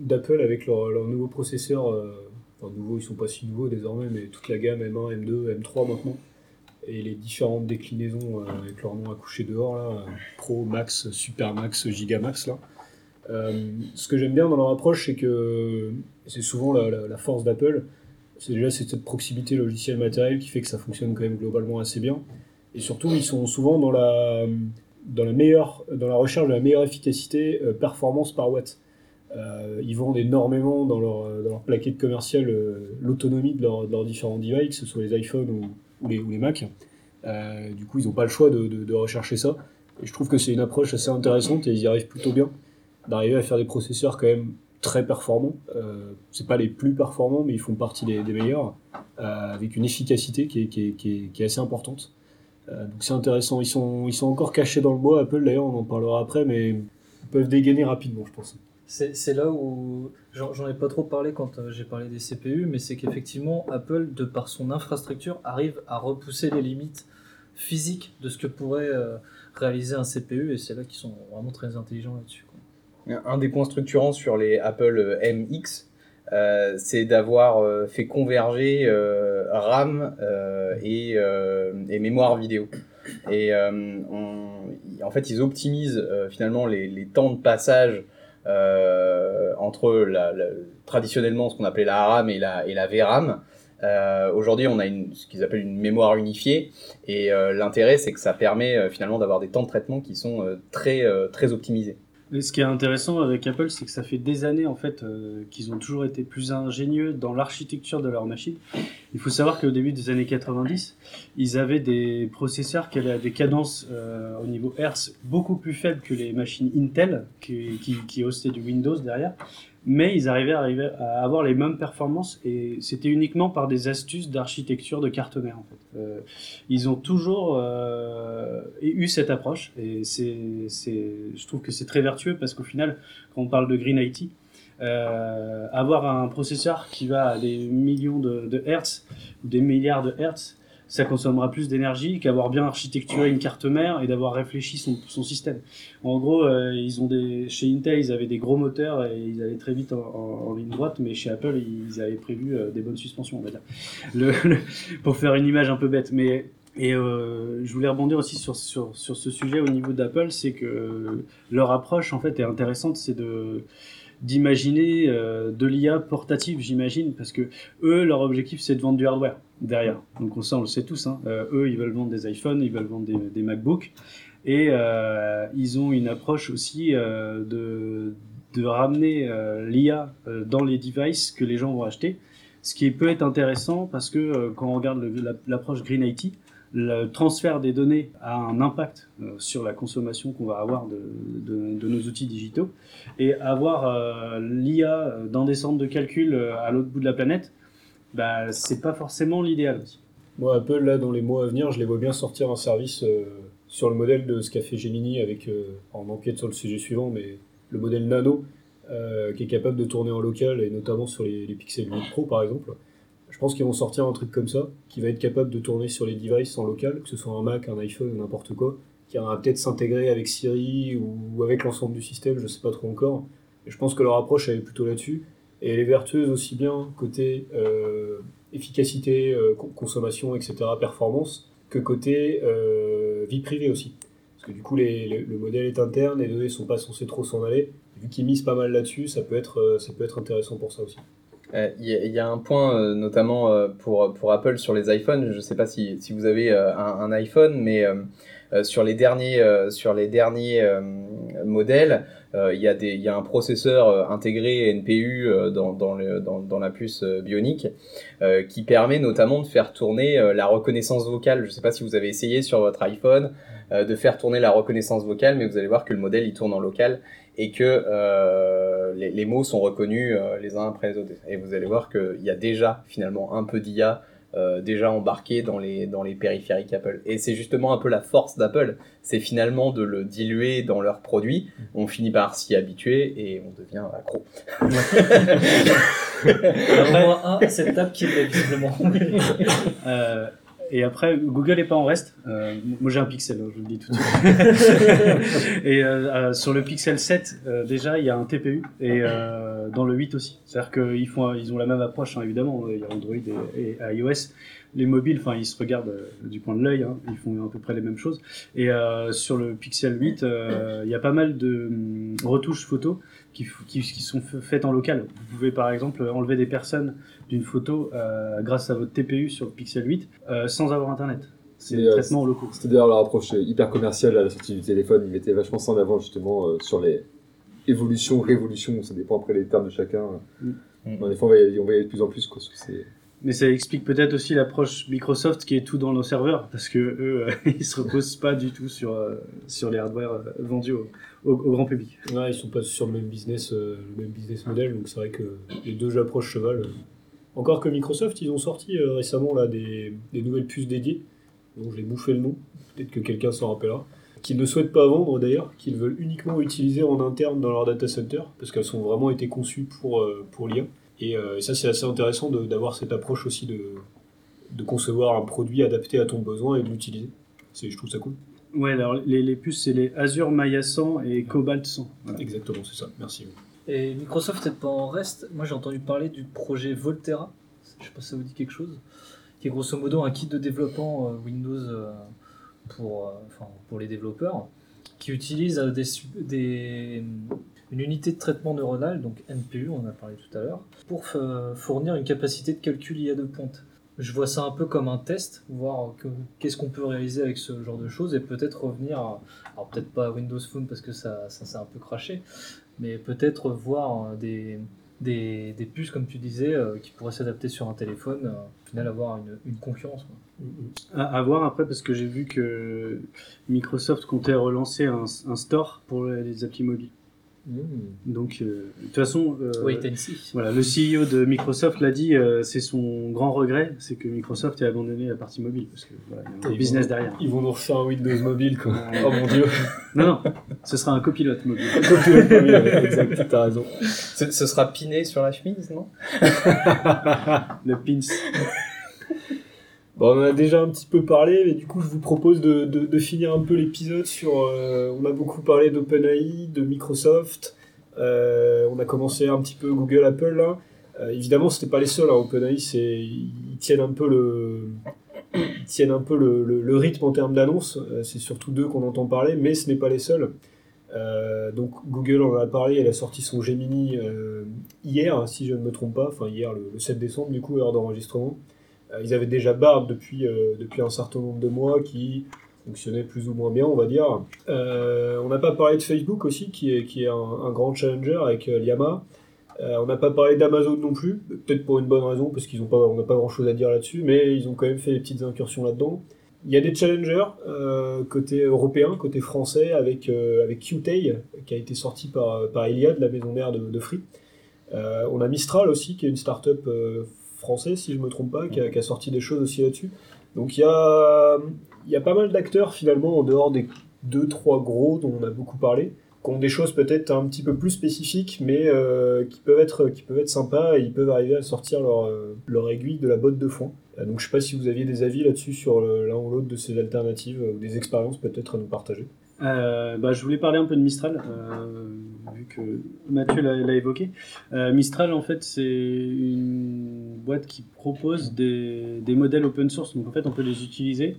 Speaker 2: d'Apple avec leur, leur nouveau processeur. euh, enfin, nouveau, ils sont pas si nouveaux désormais, mais toute la gamme M1, M2, M3 maintenant. Et les différentes déclinaisons euh, avec leur nom accouché dehors, là, Pro, Max, Super Max, Gigamax. Là. Euh, ce que j'aime bien dans leur approche, c'est que c'est souvent la, la- force d'Apple. C'est déjà cette proximité logicielle matérielle qui fait que ça fonctionne quand même globalement assez bien. Et surtout, ils sont souvent dans la, dans la, meilleure, dans la recherche de la meilleure efficacité euh, performance par watt. Euh, ils vendent énormément dans leur, leur plaquette commerciale euh, l'autonomie de, leur- de leurs différents devices, que ce soit les iPhones ou, les, ou Mac. Euh, du coup, ils n'ont pas le choix de, rechercher ça. Et je trouve que c'est une approche assez intéressante et ils y arrivent plutôt bien d'arriver à faire des processeurs quand même très performants. Euh, c'est pas les plus performants, mais ils font partie des, meilleurs, euh, avec une efficacité qui est assez importante. Euh, donc c'est intéressant. Ils sont, ils sont encore cachés dans le bois, Apple d'ailleurs, on en parlera après, mais ils peuvent dégainer rapidement, je pense.
Speaker 6: C'est c'est là où j'en ai pas trop parlé quand euh, j'ai parlé des CPU, mais c'est qu'effectivement Apple, de par son infrastructure, arrive à repousser les limites physiques de ce que pourrait euh, réaliser un CPU, et c'est là qu'ils sont vraiment très intelligents là-dessus.
Speaker 3: Un des points structurants sur les Apple MX, euh, c'est d'avoir euh, fait converger euh, RAM euh, et, euh, et mémoire vidéo. Et on- en fait, ils optimisent finalement les, les temps de passage entre la, la- traditionnellement ce qu'on appelait la RAM et la, et la VRAM. Euh, Aujourd'hui, on a une, ce qu'ils appellent une mémoire unifiée, et euh, l'intérêt, c'est que ça permet euh, finalement d'avoir des temps de traitement qui sont très, très optimisés.
Speaker 4: Et ce qui est intéressant avec Apple, c'est que ça fait des années en fait euh, qu'ils ont toujours été plus ingénieux dans l'architecture de leur machine. Il faut savoir qu'au début des années 90, ils avaient des processeurs qui avaient des cadences euh, au niveau Hertz beaucoup plus faibles que les machines Intel qui, qui, qui hostaient du Windows derrière. Mais ils arrivaient à, avoir les mêmes performances et c'était uniquement par des astuces d'architecture de carte mère en fait. Euh, ils ont toujours euh, eu cette approche et c'est, je trouve que c'est très vertueux parce qu'au final, quand on parle de Green IT, euh, avoir un processeur qui va à des millions de hertz ou des milliards de hertz, ça consommera plus d'énergie qu'avoir bien architecturé une carte mère et d'avoir réfléchi son, son système. En gros, euh, ils ont des, chez Intel, ils avaient des gros moteurs et ils allaient très vite en, ligne droite, mais chez Apple, ils avaient prévu euh, des bonnes suspensions, on va dire. Pour faire une image un peu bête. Mais et euh, je voulais rebondir aussi sur, sur, sur ce sujet au niveau d'Apple, c'est que leur approche en fait est intéressante, c'est de d'imaginer euh, de l'IA portative, j'imagine, parce que eux, leur objectif, c'est de vendre du hardware derrière. Donc on, on le sait tous. Hein. Euh, eux, ils veulent vendre des iPhones, ils veulent vendre des, MacBooks, et euh, ils ont une approche aussi euh, de, de ramener euh, l'IA euh, dans les devices que les gens vont acheter. Ce qui peut être intéressant parce que quand on regarde l'approche Green IT, le transfert des données a un impact euh, sur la consommation qu'on va avoir de, nos outils digitaux. Et avoir euh, l'IA dans des centres de calcul euh, à l'autre bout de la planète, bah, c'est pas forcément l'idéal aussi.
Speaker 2: Moi, Apple, là, dans les mois à venir, je les vois bien sortir un service sur le modèle de ce qu'a fait Gemini avec, en enquête sur le sujet suivant, mais le modèle Nano, qui est capable de tourner en local, et notamment sur les, les Pixel 8 Pro, par exemple. Je pense qu'ils vont sortir un truc comme ça, qui va être capable de tourner sur les devices en local, que ce soit un Mac, un iPhone, n'importe quoi, qui va peut-être s'intégrer avec Siri ou avec l'ensemble du système, je sais pas trop encore. Je pense que leur approche, est plutôt là-dessus. Et elle est vertueuse aussi bien côté euh, efficacité, euh, con- consommation, etc., performance, que côté euh, vie privée aussi. Parce que du coup, les- le modèle est interne, les données sont pas censées trop s'en aller. Vu qu'ils misent pas mal là-dessus, ça peut être intéressant pour ça aussi.
Speaker 3: Euh, Il il y a un point euh, notamment euh, pour, pour Apple sur les iPhones. Je ne sais pas si, si vous avez euh, un, iPhone, mais euh, euh, sur les derniers, euh, sur les derniers euh, modèles, euh, il y, a y a un processeur euh, intégré NPU euh, dans, dans, le, dans, dans la puce euh, bionique euh, qui permet notamment de faire tourner euh, la reconnaissance vocale. Je ne sais pas si vous avez essayé sur votre iPhone euh, de faire tourner la reconnaissance vocale, mais vous allez voir que le modèle il tourne en local et que euh, les, les mots sont reconnus euh, les uns après les autres. Et vous allez voir qu'il y a déjà finalement un peu d'IA euh, déjà embarqué dans les, dans les périphériques Apple. Et c'est justement un peu la force d'Apple, c'est finalement de le diluer dans leurs produits. On finit par s'y habituer et on devient accro.
Speaker 6: Au [LAUGHS] moins un à cette table qui l'est visiblement. [LAUGHS]
Speaker 4: Euh, et après, Google est pas en reste. Euh, moi, j'ai un Pixel, hein, je vous le dis tout de suite. [LAUGHS] et euh, euh, sur le Pixel 7, euh, déjà, il y a un TPU et euh, dans le 8 aussi. C'est-à-dire qu'ils font, ils ont la même approche, hein, évidemment. Il y a Android et, et iOS. Les mobiles, enfin, ils se regardent euh, du coin de l'œil. Hein, ils font à peu près les mêmes choses. Et euh, sur le Pixel 8, euh, il y a pas mal de hum, retouches photos qui, f- qui, qui sont faites en local. Vous pouvez par exemple enlever des personnes d'une photo euh, grâce à votre TPU sur le Pixel 8 euh, sans avoir internet. C'est des
Speaker 5: euh,
Speaker 4: traitements locaux.
Speaker 5: C'était d'ailleurs leur approche hyper commerciale à la sortie du téléphone. Ils mettaient vachement ça en avant justement euh, sur les évolutions, révolutions. Ça dépend après les termes de chacun.
Speaker 4: Mm.
Speaker 5: Mais En effet, on va y aller, on va y aller de plus en plus. Quoi, que c'est-
Speaker 4: Mais ça explique peut-être aussi l'approche Microsoft qui est tout dans nos serveurs parce que eux, euh, [LAUGHS] ils se reposent pas du tout sur euh, sur les hardware euh, vendus au, grand public.
Speaker 2: Ouais, ils sont pas sur le même business, euh, le même business model, donc c'est vrai que les deux approches cheval. euh. Encore que Microsoft, ils ont sorti récemment là des, nouvelles puces dédiées, dont j'ai bouffé le nom. Peut-être que quelqu'un s'en rappellera. qu'ils ne souhaitent pas vendre d'ailleurs, qu'ils veulent uniquement utiliser en interne dans leur data center, parce qu'elles sont vraiment été conçues pour, pour l'IA. Et, euh, et ça, c'est assez intéressant de- d'avoir cette approche aussi de, de concevoir un produit adapté à ton besoin et de l'utiliser. C'est- Je trouve ça cool.
Speaker 4: Ouais, alors les, les puces, c'est les Azure Maya 100 et Cobalt 100. Voilà.
Speaker 2: Exactement, c'est ça. Merci.
Speaker 6: Et Microsoft est pas en reste. Moi, j'ai entendu parler du projet Volterra. Je sais pas si ça vous dit quelque chose. Qui est grosso modo un kit de développement euh, Windows euh, pour, euh, enfin, pour les développeurs, qui utilise euh, des- une unité de traitement neuronal, donc NPU, on en a parlé tout à l'heure, pour fournir une capacité de calcul IA de pointe. Je vois ça un peu comme un test, voir que- qu'est-ce qu'on peut réaliser avec ce genre de choses et peut-être revenir, à- alors peut-être pas à Windows Phone parce que ça, ça s'est un peu craché, mais peut-être voir des, des, puces, comme tu disais, euh, qui pourraient s'adapter sur un téléphone, euh, au final avoir une, une concurrence.
Speaker 4: à voir après, parce que j'ai vu que Microsoft comptait relancer un, un store pour les applis mobiles. Donc, euh, de toute façon, euh,
Speaker 6: Wait and see.
Speaker 4: voilà, le CEO de Microsoft l'a dit, euh, c'est son grand regret, c'est que Microsoft ait abandonné la partie mobile, parce que voilà, il y a un
Speaker 2: Ils
Speaker 4: business
Speaker 2: vont-
Speaker 4: derrière.
Speaker 2: Ils vont nous refaire un Windows mobile, quoi. oh mon dieu. [LAUGHS]
Speaker 4: Non, non, ce sera un copilote mobile. [LAUGHS]
Speaker 2: exact, t'as raison.
Speaker 3: Ce, ce sera piné sur la chemise, non? [LAUGHS]
Speaker 4: Le pins.
Speaker 2: Bon, on en a déjà un petit peu parlé, mais du coup, je vous propose de, de, finir un peu l'épisode sur. euh, on a beaucoup parlé d'OpenAI, de Microsoft. euh, on a commencé un petit peu Google, Apple là. Euh, évidemment, c'était pas les seuls. Hein. OpenAI, c'est ils tiennent un peu le tiennent un peu le, le- rythme en termes d'annonces. Euh, c'est surtout d'eux qu'on entend parler, mais ce n'est pas les seuls. Donc Google on en a parlé, elle a sorti son Gemini hier, si je ne me trompe pas, enfin hier le 7 décembre du coup, heure d'enregistrement. Euh, ils avaient déjà Bard depuis, euh, depuis un certain nombre de mois qui fonctionnait plus ou moins bien, on va dire. Euh, on n'a pas parlé de Facebook aussi, qui est, qui est un, grand challenger avec Llama. On n'a pas parlé d'Amazon non plus, peut-être pour une bonne raison, parce qu'ils n'a pas grand-chose à dire là-dessus, mais ils ont quand même fait des petites incursions là-dedans. Il y a des challengers côté européen, côté français, avec, avec Qtay, qui a été sorti par, par Iliad, la maison mère de, de Free. On a Mistral aussi, qui est une start-up française, si je me trompe pas, qui a, a sorti des choses aussi là-dessus. Donc il y a, y a pas mal d'acteurs finalement, en dehors des deux, trois gros dont on a beaucoup parlé, qui ont des choses peut-être un petit peu plus spécifiques, mais euh, qui, peuvent être, qui peuvent être sympas et ils peuvent arriver à sortir leur, euh, leur aiguille de la botte de foin. Euh, donc je sais pas si vous aviez des avis là-dessus sur l'un ou l'autre de ces alternatives, ou des expériences peut-être à nous partager.
Speaker 4: Euh, bah, je voulais parler un peu de Mistral, euh, vu que Mathieu l'a évoqué. Euh, Mistral, en fait, c'est une boîte qui propose des, modèles open source. Donc, en fait, on peut les utiliser.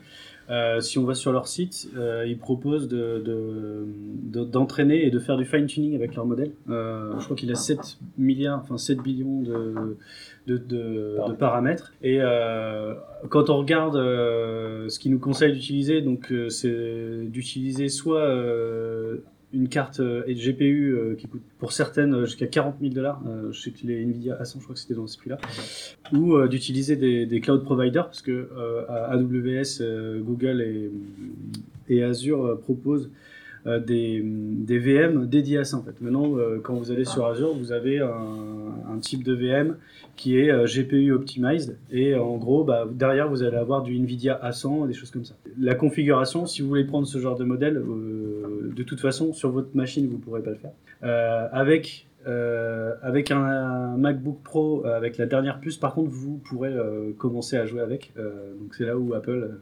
Speaker 4: Euh, si on va sur leur site, ils proposent de- de- de- d'entraîner et de faire du fine-tuning avec leur modèle. Je crois qu'il a 7 milliards, enfin 7 billions de, de, de- de paramètres. Et euh, quand on regarde euh, ce qu'ils nous conseillent d'utiliser, donc euh, c'est d'utiliser soit euh, une carte euh, et GPU euh, qui coûte pour certaines euh, jusqu'à 40 000 dollars. je sais que les Nvidia A100, je crois que c'était dans ce prix-là. Ou euh, d'utiliser des, des cloud providers parce que euh, AWS, euh, Google et, et Azure euh, proposent euh, des, des VM dédiés à ça en fait. Maintenant, euh, quand vous allez sur Azure, vous avez un, un type de VM qui est euh, GPU optimized et euh, en gros, bah, derrière vous allez avoir du Nvidia A100, des choses comme ça. La configuration, si vous voulez prendre ce genre de modèle, euh, de toute façon sur votre machine vous pourrez pas le faire. Euh, avec euh, avec un, un MacBook Pro euh, avec la dernière puce, par contre, vous pourrez euh, commencer à jouer avec. Euh, donc c'est là où Apple euh,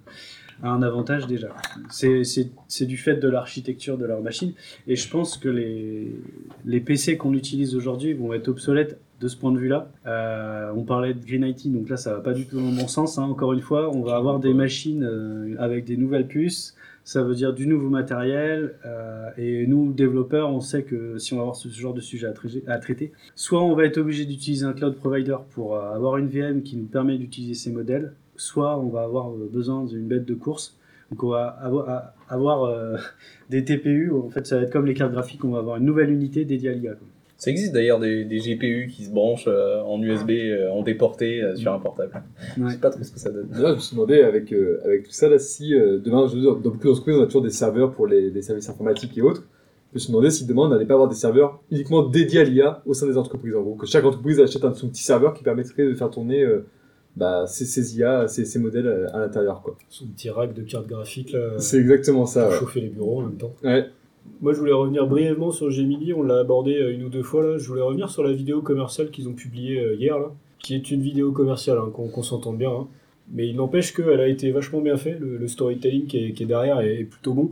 Speaker 4: a un avantage déjà. C'est- du fait de l'architecture de leur machine. Et je pense que les, PC qu'on utilise aujourd'hui vont être obsolètes de ce point de vue-là. Euh, on parlait de Green IT, donc là ça va pas du tout dans bon sens. hein. Encore une fois, on va avoir des machines euh, avec des nouvelles puces. Ça veut dire du nouveau matériel. euh, et nous, développeurs, on sait que si on va avoir ce genre de sujet à, traiter- soit on va être obligé d'utiliser un cloud provider pour avoir une VM qui nous permet d'utiliser ces modèles, soit on va avoir euh, besoin d'une bête de course. Donc on va avoir, euh, [LAUGHS] des TPU, en fait ça va être comme les cartes graphiques, on va avoir une nouvelle unité dédiée à l'IA.
Speaker 3: Ça existe d'ailleurs des, des GPU qui se branchent euh, en USB, euh, en déporté euh, sur un portable. [LAUGHS] Je
Speaker 4: Ouais.
Speaker 3: sais pas trop ce que ça donne.
Speaker 5: D'ailleurs, je me suis demandé avec, euh, avec tout ça, là, si euh, demain, je veux dire, dans beaucoup d'entreprises, on a toujours des serveurs pour les, les services informatiques et autres. Je me suis demandé si demain, on n'allait pas avoir des serveurs uniquement dédiés à l'IA au sein des entreprises. En gros, que chaque entreprise achète un son petit serveur qui permettrait de faire tourner euh, bah, ces, ces IA, ces, ces modèles à, à l'intérieur. quoi.
Speaker 2: Son petit rack de cartes graphiques là,
Speaker 5: C'est exactement ça.
Speaker 2: pour
Speaker 5: ouais.
Speaker 2: chauffer les bureaux en même temps.
Speaker 5: Ouais.
Speaker 2: Moi, je voulais revenir brièvement sur Gemini. On l'a abordé euh, une ou deux fois là. Je voulais revenir sur la vidéo commerciale qu'ils ont publiée euh, hier là, qui est une vidéo commerciale, hein, qu'on qu'on s'entende bien. hein. Mais il n'empêche qu'elle a été vachement bien fait. Le, le storytelling qui est, qui est derrière est, est plutôt bon.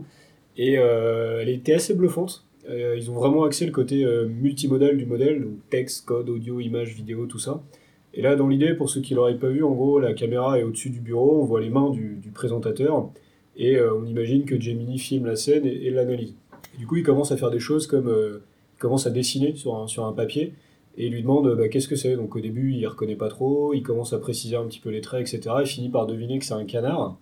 Speaker 2: Et euh, elle était assez bluffante. Euh, ils ont vraiment axé le côté euh, multimodal du modèle, donc texte, code, audio, image, vidéo, tout ça. Et là, dans l'idée, pour ceux qui l'auraient pas vu, en gros, la caméra est au-dessus du bureau, on voit les mains du, présentateur, et euh, on imagine que Gemini filme la scène et, l'analyse. Du coup, il commence à faire des choses comme euh, il commence à dessiner sur un, papier et il lui demande bah, qu'est-ce que c'est? Donc au début, il reconnaît pas trop, il commence à préciser un petit peu les traits, etc. Il finit par deviner que c'est un canard.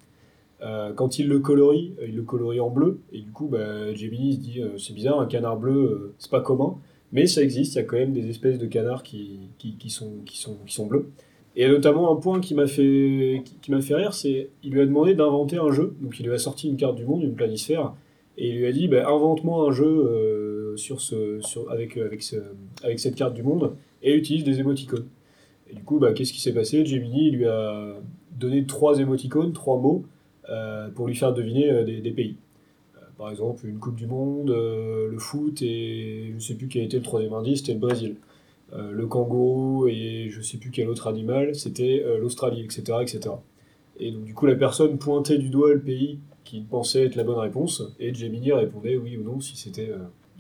Speaker 2: Euh, quand il le colorie, il le colorie en bleu et du coup, bah, Gemini se dit c'est bizarre, un canard bleu, c'est pas commun, mais ça existe. Il y a quand même des espèces de canards qui, qui, sont, qui, sont, qui sont bleus. Et notamment un point qui m'a fait, qui, fait rire, c'est il lui a demandé d'inventer un jeu. Donc il lui a sorti une carte du monde, une planisphère, et il lui a dit bah, invente-moi un jeu euh, sur ce, sur, avec, avec, ce, avec cette carte du monde et utilise des émoticônes. Et du coup, bah, qu'est-ce qui s'est passé? Gemini lui a donné trois émoticônes, trois mots, euh, pour lui faire deviner euh, des pays. Par exemple, une Coupe du Monde, euh, le foot, et je sais plus quel était le troisième indice, c'était le Brésil. Euh, le kangourou et je sais plus quel autre animal, c'était euh, l'Australie, etc., etc. Et donc du coup, la personne pointait du doigt le pays qu'il pensait être la bonne réponse, et Gemini répondait oui ou non si c'était.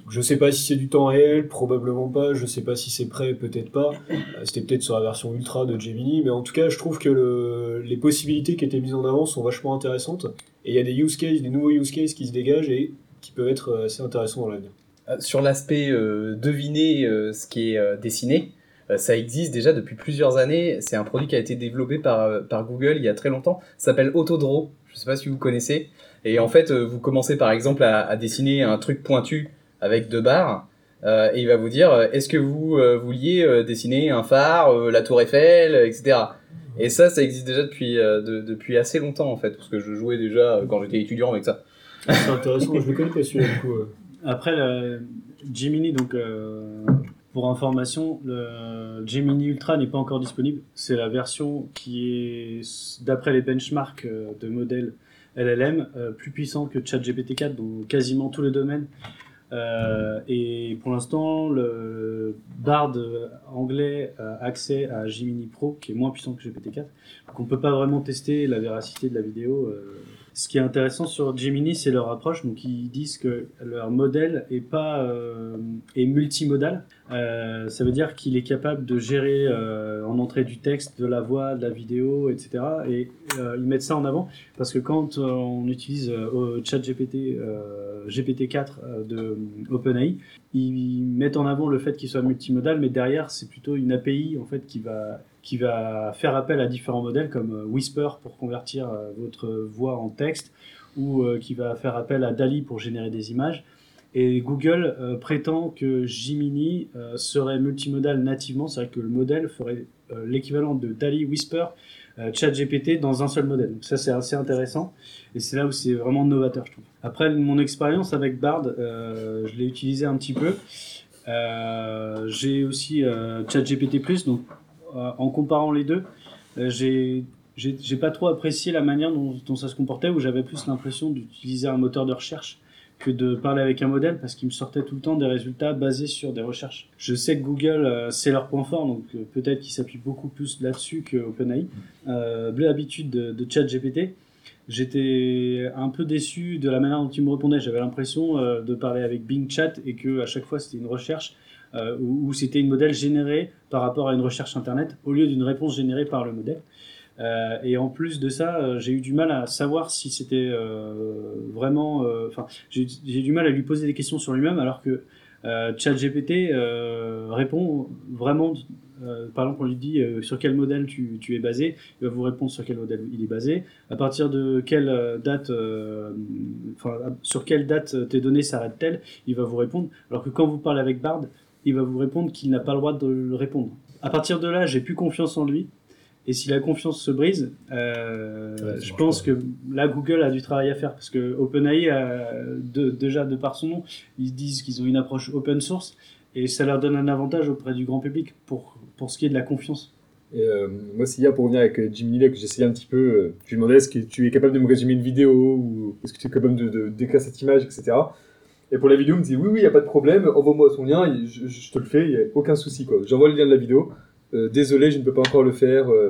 Speaker 2: Je sais pas si c'est du temps réel, probablement pas. Je sais pas si c'est prêt, peut-être pas. Euh, C'était peut-être sur la version ultra de Gemini, mais en tout cas, je trouve que le- les possibilités qui étaient mises en avant sont vachement intéressantes. Et il y a des use cases, des nouveaux use cases qui se dégagent et qui peuvent être euh, assez intéressants dans l'avenir.
Speaker 3: Euh, Sur l'aspect deviner ce qui est dessiné, ça existe déjà depuis plusieurs années. C'est un produit qui a été développé par, Google il y a très longtemps. Ça s'appelle Autodraw. Je sais pas si vous connaissez. Et en fait, vous commencez par exemple à dessiner un truc pointu avec deux barres. euh, et il va vous dire, euh, est-ce que vous euh, vouliez euh, dessiner un phare, euh, la tour Eiffel, euh, etc. Et ça, ça existe déjà depuis, euh, de- depuis assez longtemps en fait, parce que je jouais déjà euh, quand j'étais étudiant avec ça.
Speaker 2: C'est intéressant, je le connais pas celui-là du coup. euh.
Speaker 4: Après, le Gemini, donc euh, pour information, le Gemini Ultra n'est pas encore disponible. C'est la version qui est, d'après les benchmarks euh, de modèles LLM, euh, plus puissant que ChatGPT 4 dans quasiment tous les domaines. Euh, et pour l'instant, le Bard anglais a accès à Gemini Pro, qui est moins puissant que GPT-4. Donc on peut pas vraiment tester la véracité de la vidéo. euh. Ce qui est intéressant sur Gemini, c'est leur approche. Donc ils disent que leur modèle est pas euh, est multimodal. Euh, ça veut dire qu'il est capable de gérer euh, en entrée du texte, de la voix, de la vidéo, etc. Et ils mettent ça en avant parce que quand on utilise au chat GPT, euh, GPT-4 euh, de OpenAI, ils mettent en avant le fait qu'il soit multimodal, mais derrière c'est plutôt une API en fait qui va qui va faire appel à différents modèles comme euh, Whisper pour convertir euh, votre voix en texte ou euh, qui va faire appel à DALI pour générer des images. Et Google prétend que Gemini serait multimodal nativement, c'est-à-dire que le modèle ferait l'équivalent de DALI, Whisper, ChatGPT dans un seul modèle. Donc ça c'est assez intéressant et c'est là où c'est vraiment novateur je trouve. Après mon expérience avec Bard, je l'ai utilisé un petit peu. J'ai aussi ChatGPT+, donc en comparant les deux, euh, j'ai pas trop apprécié la manière dont, ça se comportait, où j'avais plus l'impression d'utiliser un moteur de recherche que de parler avec un modèle, parce qu'il me sortait tout le temps des résultats basés sur des recherches. Je sais que Google, euh, c'est leur point fort, donc euh, peut-être qu'ils s'appuient beaucoup plus là-dessus que OpenAI. Euh, l'habitude de, de ChatGPT, j'étais un peu déçu de la manière dont il me répondait. J'avais l'impression euh, de parler avec Bing Chat et que à chaque fois c'était une recherche euh, où, c'était une modèle générée par rapport à une recherche internet au lieu d'une réponse générée par le modèle. Euh, et en plus de ça, euh, j'ai eu du mal à savoir si c'était euh, vraiment. Enfin, j'ai du mal à lui poser des questions sur lui-même, alors que ChatGPT répond vraiment. par exemple, on lui dit sur quel modèle tu, es basé, il va vous répondre sur quel modèle il est basé, à partir de quelle date, enfin, sur quelle date tes données s'arrêtent-elles, il va vous répondre. Alors que quand vous parlez avec Bard, il va vous répondre qu'il n'a pas le droit de le répondre. À partir de là, j'ai plus confiance en lui. Et si la confiance se brise, euh,
Speaker 2: Ouais,
Speaker 4: je pense que là, Google a du travail à faire parce que OpenAI, a, de, déjà de par son nom, ils disent qu'ils ont une approche open source et ça leur donne un avantage auprès du grand public pour, pour ce qui est de la confiance.
Speaker 5: Et, euh, moi, c'est hier pour revenir avec euh, Jim Neal que j'essayais un petit peu. euh, je lui demandais est-ce que tu es capable de me résumer une vidéo ou est-ce que tu es capable de, de décrire cette image, etc. Et pour la vidéo, il me dit oui, oui, il n'y a pas de problème, envoie-moi son lien, je, je te le fais, il n'y a aucun souci. quoi. J'envoie le lien de la vidéo. Euh, désolé, je ne peux pas encore le faire. euh.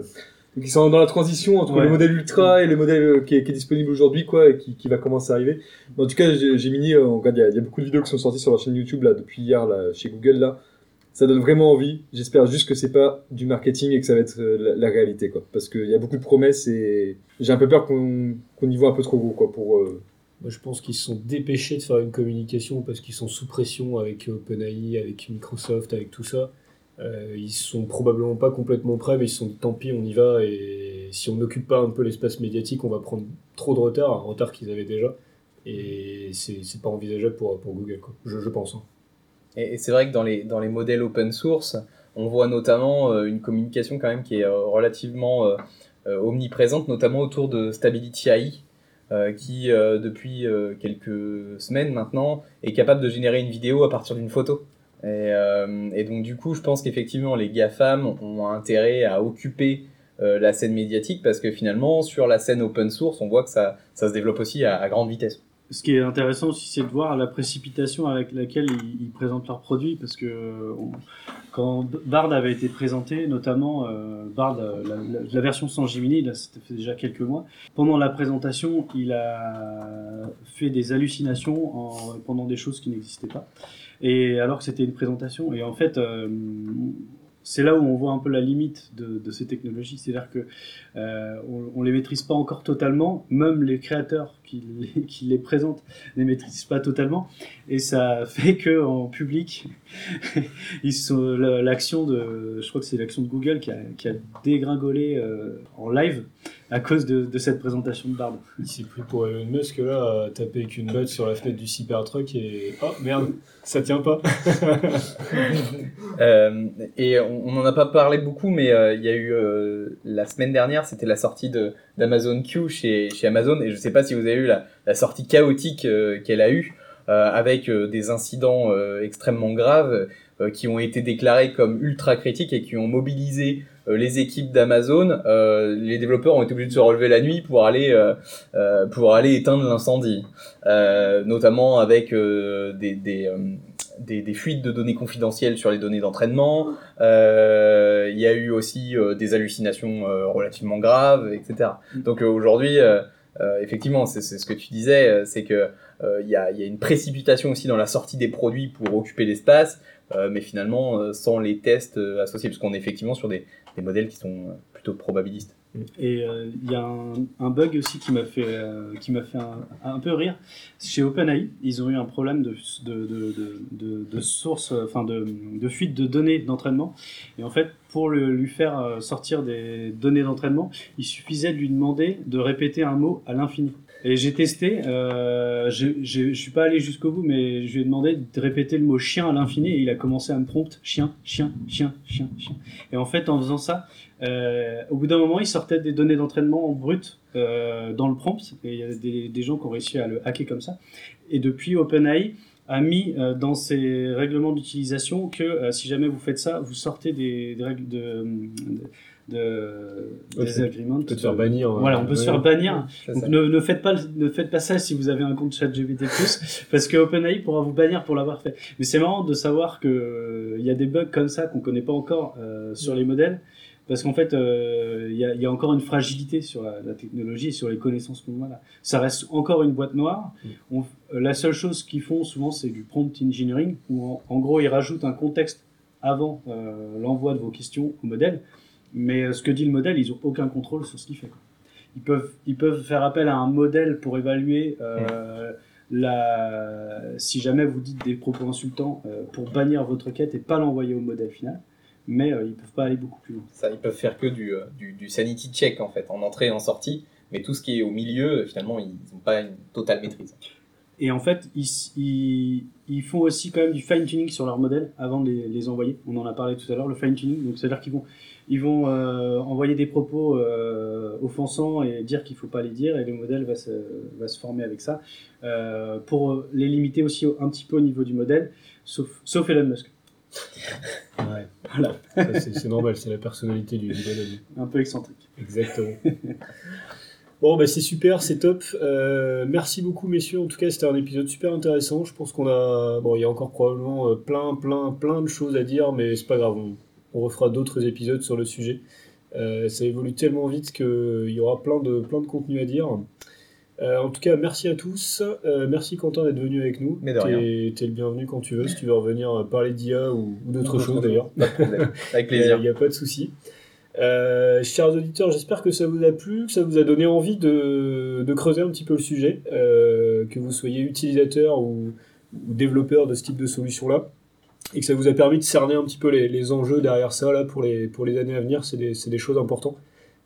Speaker 5: donc ils sont dans la transition entre
Speaker 4: Ouais.
Speaker 5: le modèle ultra et le modèle euh, qui est, qui est disponible aujourd'hui, quoi, et qui, qui va commencer à arriver. Mais en tout cas, mis, euh, on regarde, il y, a- il y a beaucoup de vidéos qui sont sorties sur leur chaîne YouTube là depuis hier là, chez Google là. Ça donne vraiment envie. J'espère juste que c'est pas du marketing et que ça va être la, la réalité quoi. Parce qu'il y a beaucoup de promesses et j'ai un peu peur qu'on qu'on y voit un peu trop gros quoi pour. Euh,
Speaker 2: Moi, je pense qu'ils se sont dépêchés de faire une communication parce qu'ils sont sous pression avec OpenAI, avec Microsoft, avec tout ça. Euh, ils sont probablement pas complètement prêts, mais ils sont tant pis, on y va. Et si on n'occupe pas un peu l'espace médiatique, on va prendre trop de retard, un retard qu'ils avaient déjà. Et c'est pas envisageable pour, Google. Je, pense. hein.
Speaker 3: Et, c'est vrai que dans les, dans les modèles open source, on voit notamment euh, une communication quand même qui est euh, relativement euh, euh, omniprésente, notamment autour de Stability AI, euh, qui euh, depuis euh, quelques semaines maintenant est capable de générer une vidéo à partir d'une photo. Et, donc du coup, je pense qu'effectivement les GAFAM ont intérêt à occuper la scène médiatique parce que finalement sur la scène open source, on voit que ça, se développe aussi à, grande vitesse.
Speaker 4: Ce qui est intéressant aussi, c'est de voir la précipitation avec laquelle ils, présentent leurs produits, parce que quand Bard avait été présenté, notamment euh, Bard, euh, la, version sans Gemini, là, c'était fait déjà quelques mois. Pendant la présentation, il a fait des hallucinations en répondant des choses qui n'existaient pas, et alors que c'était une présentation. Et en fait, euh, c'est là où on voit un peu la limite de, de ces technologies, c'est-à-dire que euh, on, on les maîtrise pas encore totalement, même les créateurs qui [LAUGHS] les, qui les présentent ne les maîtrisent pas totalement, et ça fait que en public, [LAUGHS] l'action de, je crois que c'est l'action de Google qui a, qui a dégringolé euh, en live à cause de, de cette présentation de Bard.
Speaker 2: Il s'est pris pour Elon Musk là, à taper avec une botte sur la fenêtre du Cybertruck et. Oh merde, ça tient pas. [LAUGHS]
Speaker 3: Euh, et on n'en a pas parlé beaucoup, mais euh, il y a eu euh, la semaine dernière, c'était la sortie de d'Amazon Q chez, chez Amazon, et je sais pas si vous avez eu la, la sortie chaotique euh, qu'elle a eue, euh, avec euh, des incidents extrêmement graves qui ont été déclarés comme ultra critiques et qui ont mobilisé les équipes d'Amazon. Euh, les développeurs ont été obligés de se relever la nuit pour aller euh, pour aller éteindre l'incendie, euh, notamment avec des, des, des, des fuites de données confidentielles sur les données d'entraînement. Il y a eu aussi des hallucinations relativement graves, etc. Donc euh, aujourd'hui, euh, effectivement, c'est ce que tu disais, euh, c'est que euh, il y, a, une précipitation aussi dans la sortie des produits pour occuper l'espace, mais finalement sans les tests associés, parce qu'on est effectivement sur des, modèles qui sont plutôt probabilistes.
Speaker 4: Et euh, il y a un, bug aussi qui m'a fait, euh, qui m'a fait un, peu rire. Chez OpenAI, ils ont eu un problème de, de, de, source, euh, enfin de, de fuite de données d'entraînement. Et en fait, pour lui faire sortir des données d'entraînement, il suffisait de lui demander de répéter un mot à l'infini. Et j'ai testé, euh, je suis pas allé jusqu'au bout, mais je lui ai demandé de répéter le mot chien à l'infini et il a commencé à me prompt chien, chien, chien, chien, chien. Et en fait, en faisant ça, euh, au bout d'un moment, il sortait des données d'entraînement en brut euh, dans le prompt, et il y a des, des gens qui ont réussi à le hacker comme ça. Et depuis, OpenAI a mis euh, dans ses règlements d'utilisation que euh, si jamais vous faites ça, vous sortez des, des règles de, de, de des agreements.
Speaker 2: On peut te faire bannir.
Speaker 4: Voilà, on peut se faire bannir. Donc ne, ne faites pas ne faites pas ça si vous avez un compte ChatGPT+, [LAUGHS] parce que OpenAI pourra vous bannir pour l'avoir fait. Mais c'est marrant de savoir que euh, il y a des bugs comme ça qu'on connaît pas encore euh, sur les modèles, parce qu'en fait euh, il y, a, il y a encore une fragilité sur la, la technologie et sur les connaissances qu'on a là. Ça reste encore une boîte noire. On- euh, la seule chose qu'ils font souvent c'est du prompt engineering, où en, en gros ils rajoutent un contexte avant euh, l'envoi de vos questions au modèle. Mais ce que dit le modèle, ils ont aucun contrôle sur ce qu'il fait. quoi. Ils peuvent, ils peuvent faire appel à un modèle pour évaluer euh, la, si jamais vous dites des propos insultants euh, pour bannir votre quête et pas l'envoyer au modèle final. Mais euh, ils peuvent pas aller beaucoup plus loin.
Speaker 3: Ça, ils peuvent faire que du, euh, du, du sanity check en fait, en entrée et en sortie, mais tout ce qui est au milieu, euh, finalement, ils n'ont pas une totale maîtrise.
Speaker 4: Et en fait, ils, ils, ils font aussi quand même du fine-tuning sur leur modèle avant de les, les envoyer. On en a parlé tout à l'heure, le fine-tuning. Donc, c'est-à-dire qu'ils vont, ils vont euh, envoyer des propos euh, offensants et dire qu'il faut pas les dire, et le modèle va se, va se former avec ça euh, pour les limiter aussi au- un petit peu au niveau du modèle, sauf, sauf Elon Musk.
Speaker 2: Ouais, voilà. C'est normal, c'est la personnalité du, du bonhomme.
Speaker 4: Un peu excentrique.
Speaker 2: Exactement. Bon, bah c'est super, c'est top. Euh, merci beaucoup, messieurs. En tout cas, c'était un épisode super intéressant. Je pense qu'on a. Bon, il y a encore probablement euh, plein, plein, plein de choses à dire, mais c'est pas grave. On, on refera d'autres épisodes sur le sujet. Euh, ça évolue tellement vite qu'il y aura plein de, plein de contenu à dire. Euh, en tout cas, merci à tous. Euh, merci Quentin d'être venu avec nous.
Speaker 3: Mais de
Speaker 2: T'es-
Speaker 3: rien.
Speaker 2: T'es le bienvenu quand tu veux. Si tu veux revenir euh, parler d'IA ou, ou d'autres choses d'ailleurs.
Speaker 3: Pas de problème. Avec
Speaker 2: Il
Speaker 3: plaisir.
Speaker 2: n'y a pas de souci. Euh, chers auditeurs, j'espère que ça vous a plu, que ça vous a donné envie de, de creuser un petit peu le sujet, euh, que vous soyez utilisateur ou, ou développeur de ce type de solution-là, et que ça vous a permis de cerner un petit peu les, les enjeux derrière ça là, pour, les, pour les années à venir. C'est des, c'est des choses importantes,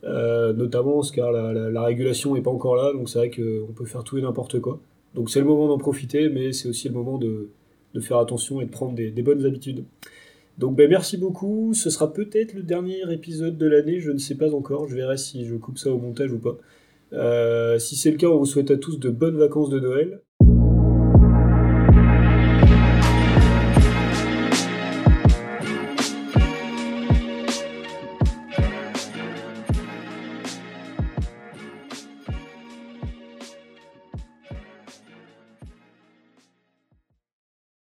Speaker 2: euh, notamment parce que la, la, la régulation n'est pas encore là, donc c'est vrai qu'on peut faire tout et n'importe quoi. Donc c'est le moment d'en profiter, mais c'est aussi le moment de, faire attention et de prendre des, des bonnes habitudes. Donc ben, merci beaucoup, ce sera peut-être le dernier épisode de l'année, je ne sais pas encore, je verrai si je coupe ça au montage ou pas. Euh, si c'est le cas, on vous souhaite à tous de bonnes vacances de Noël.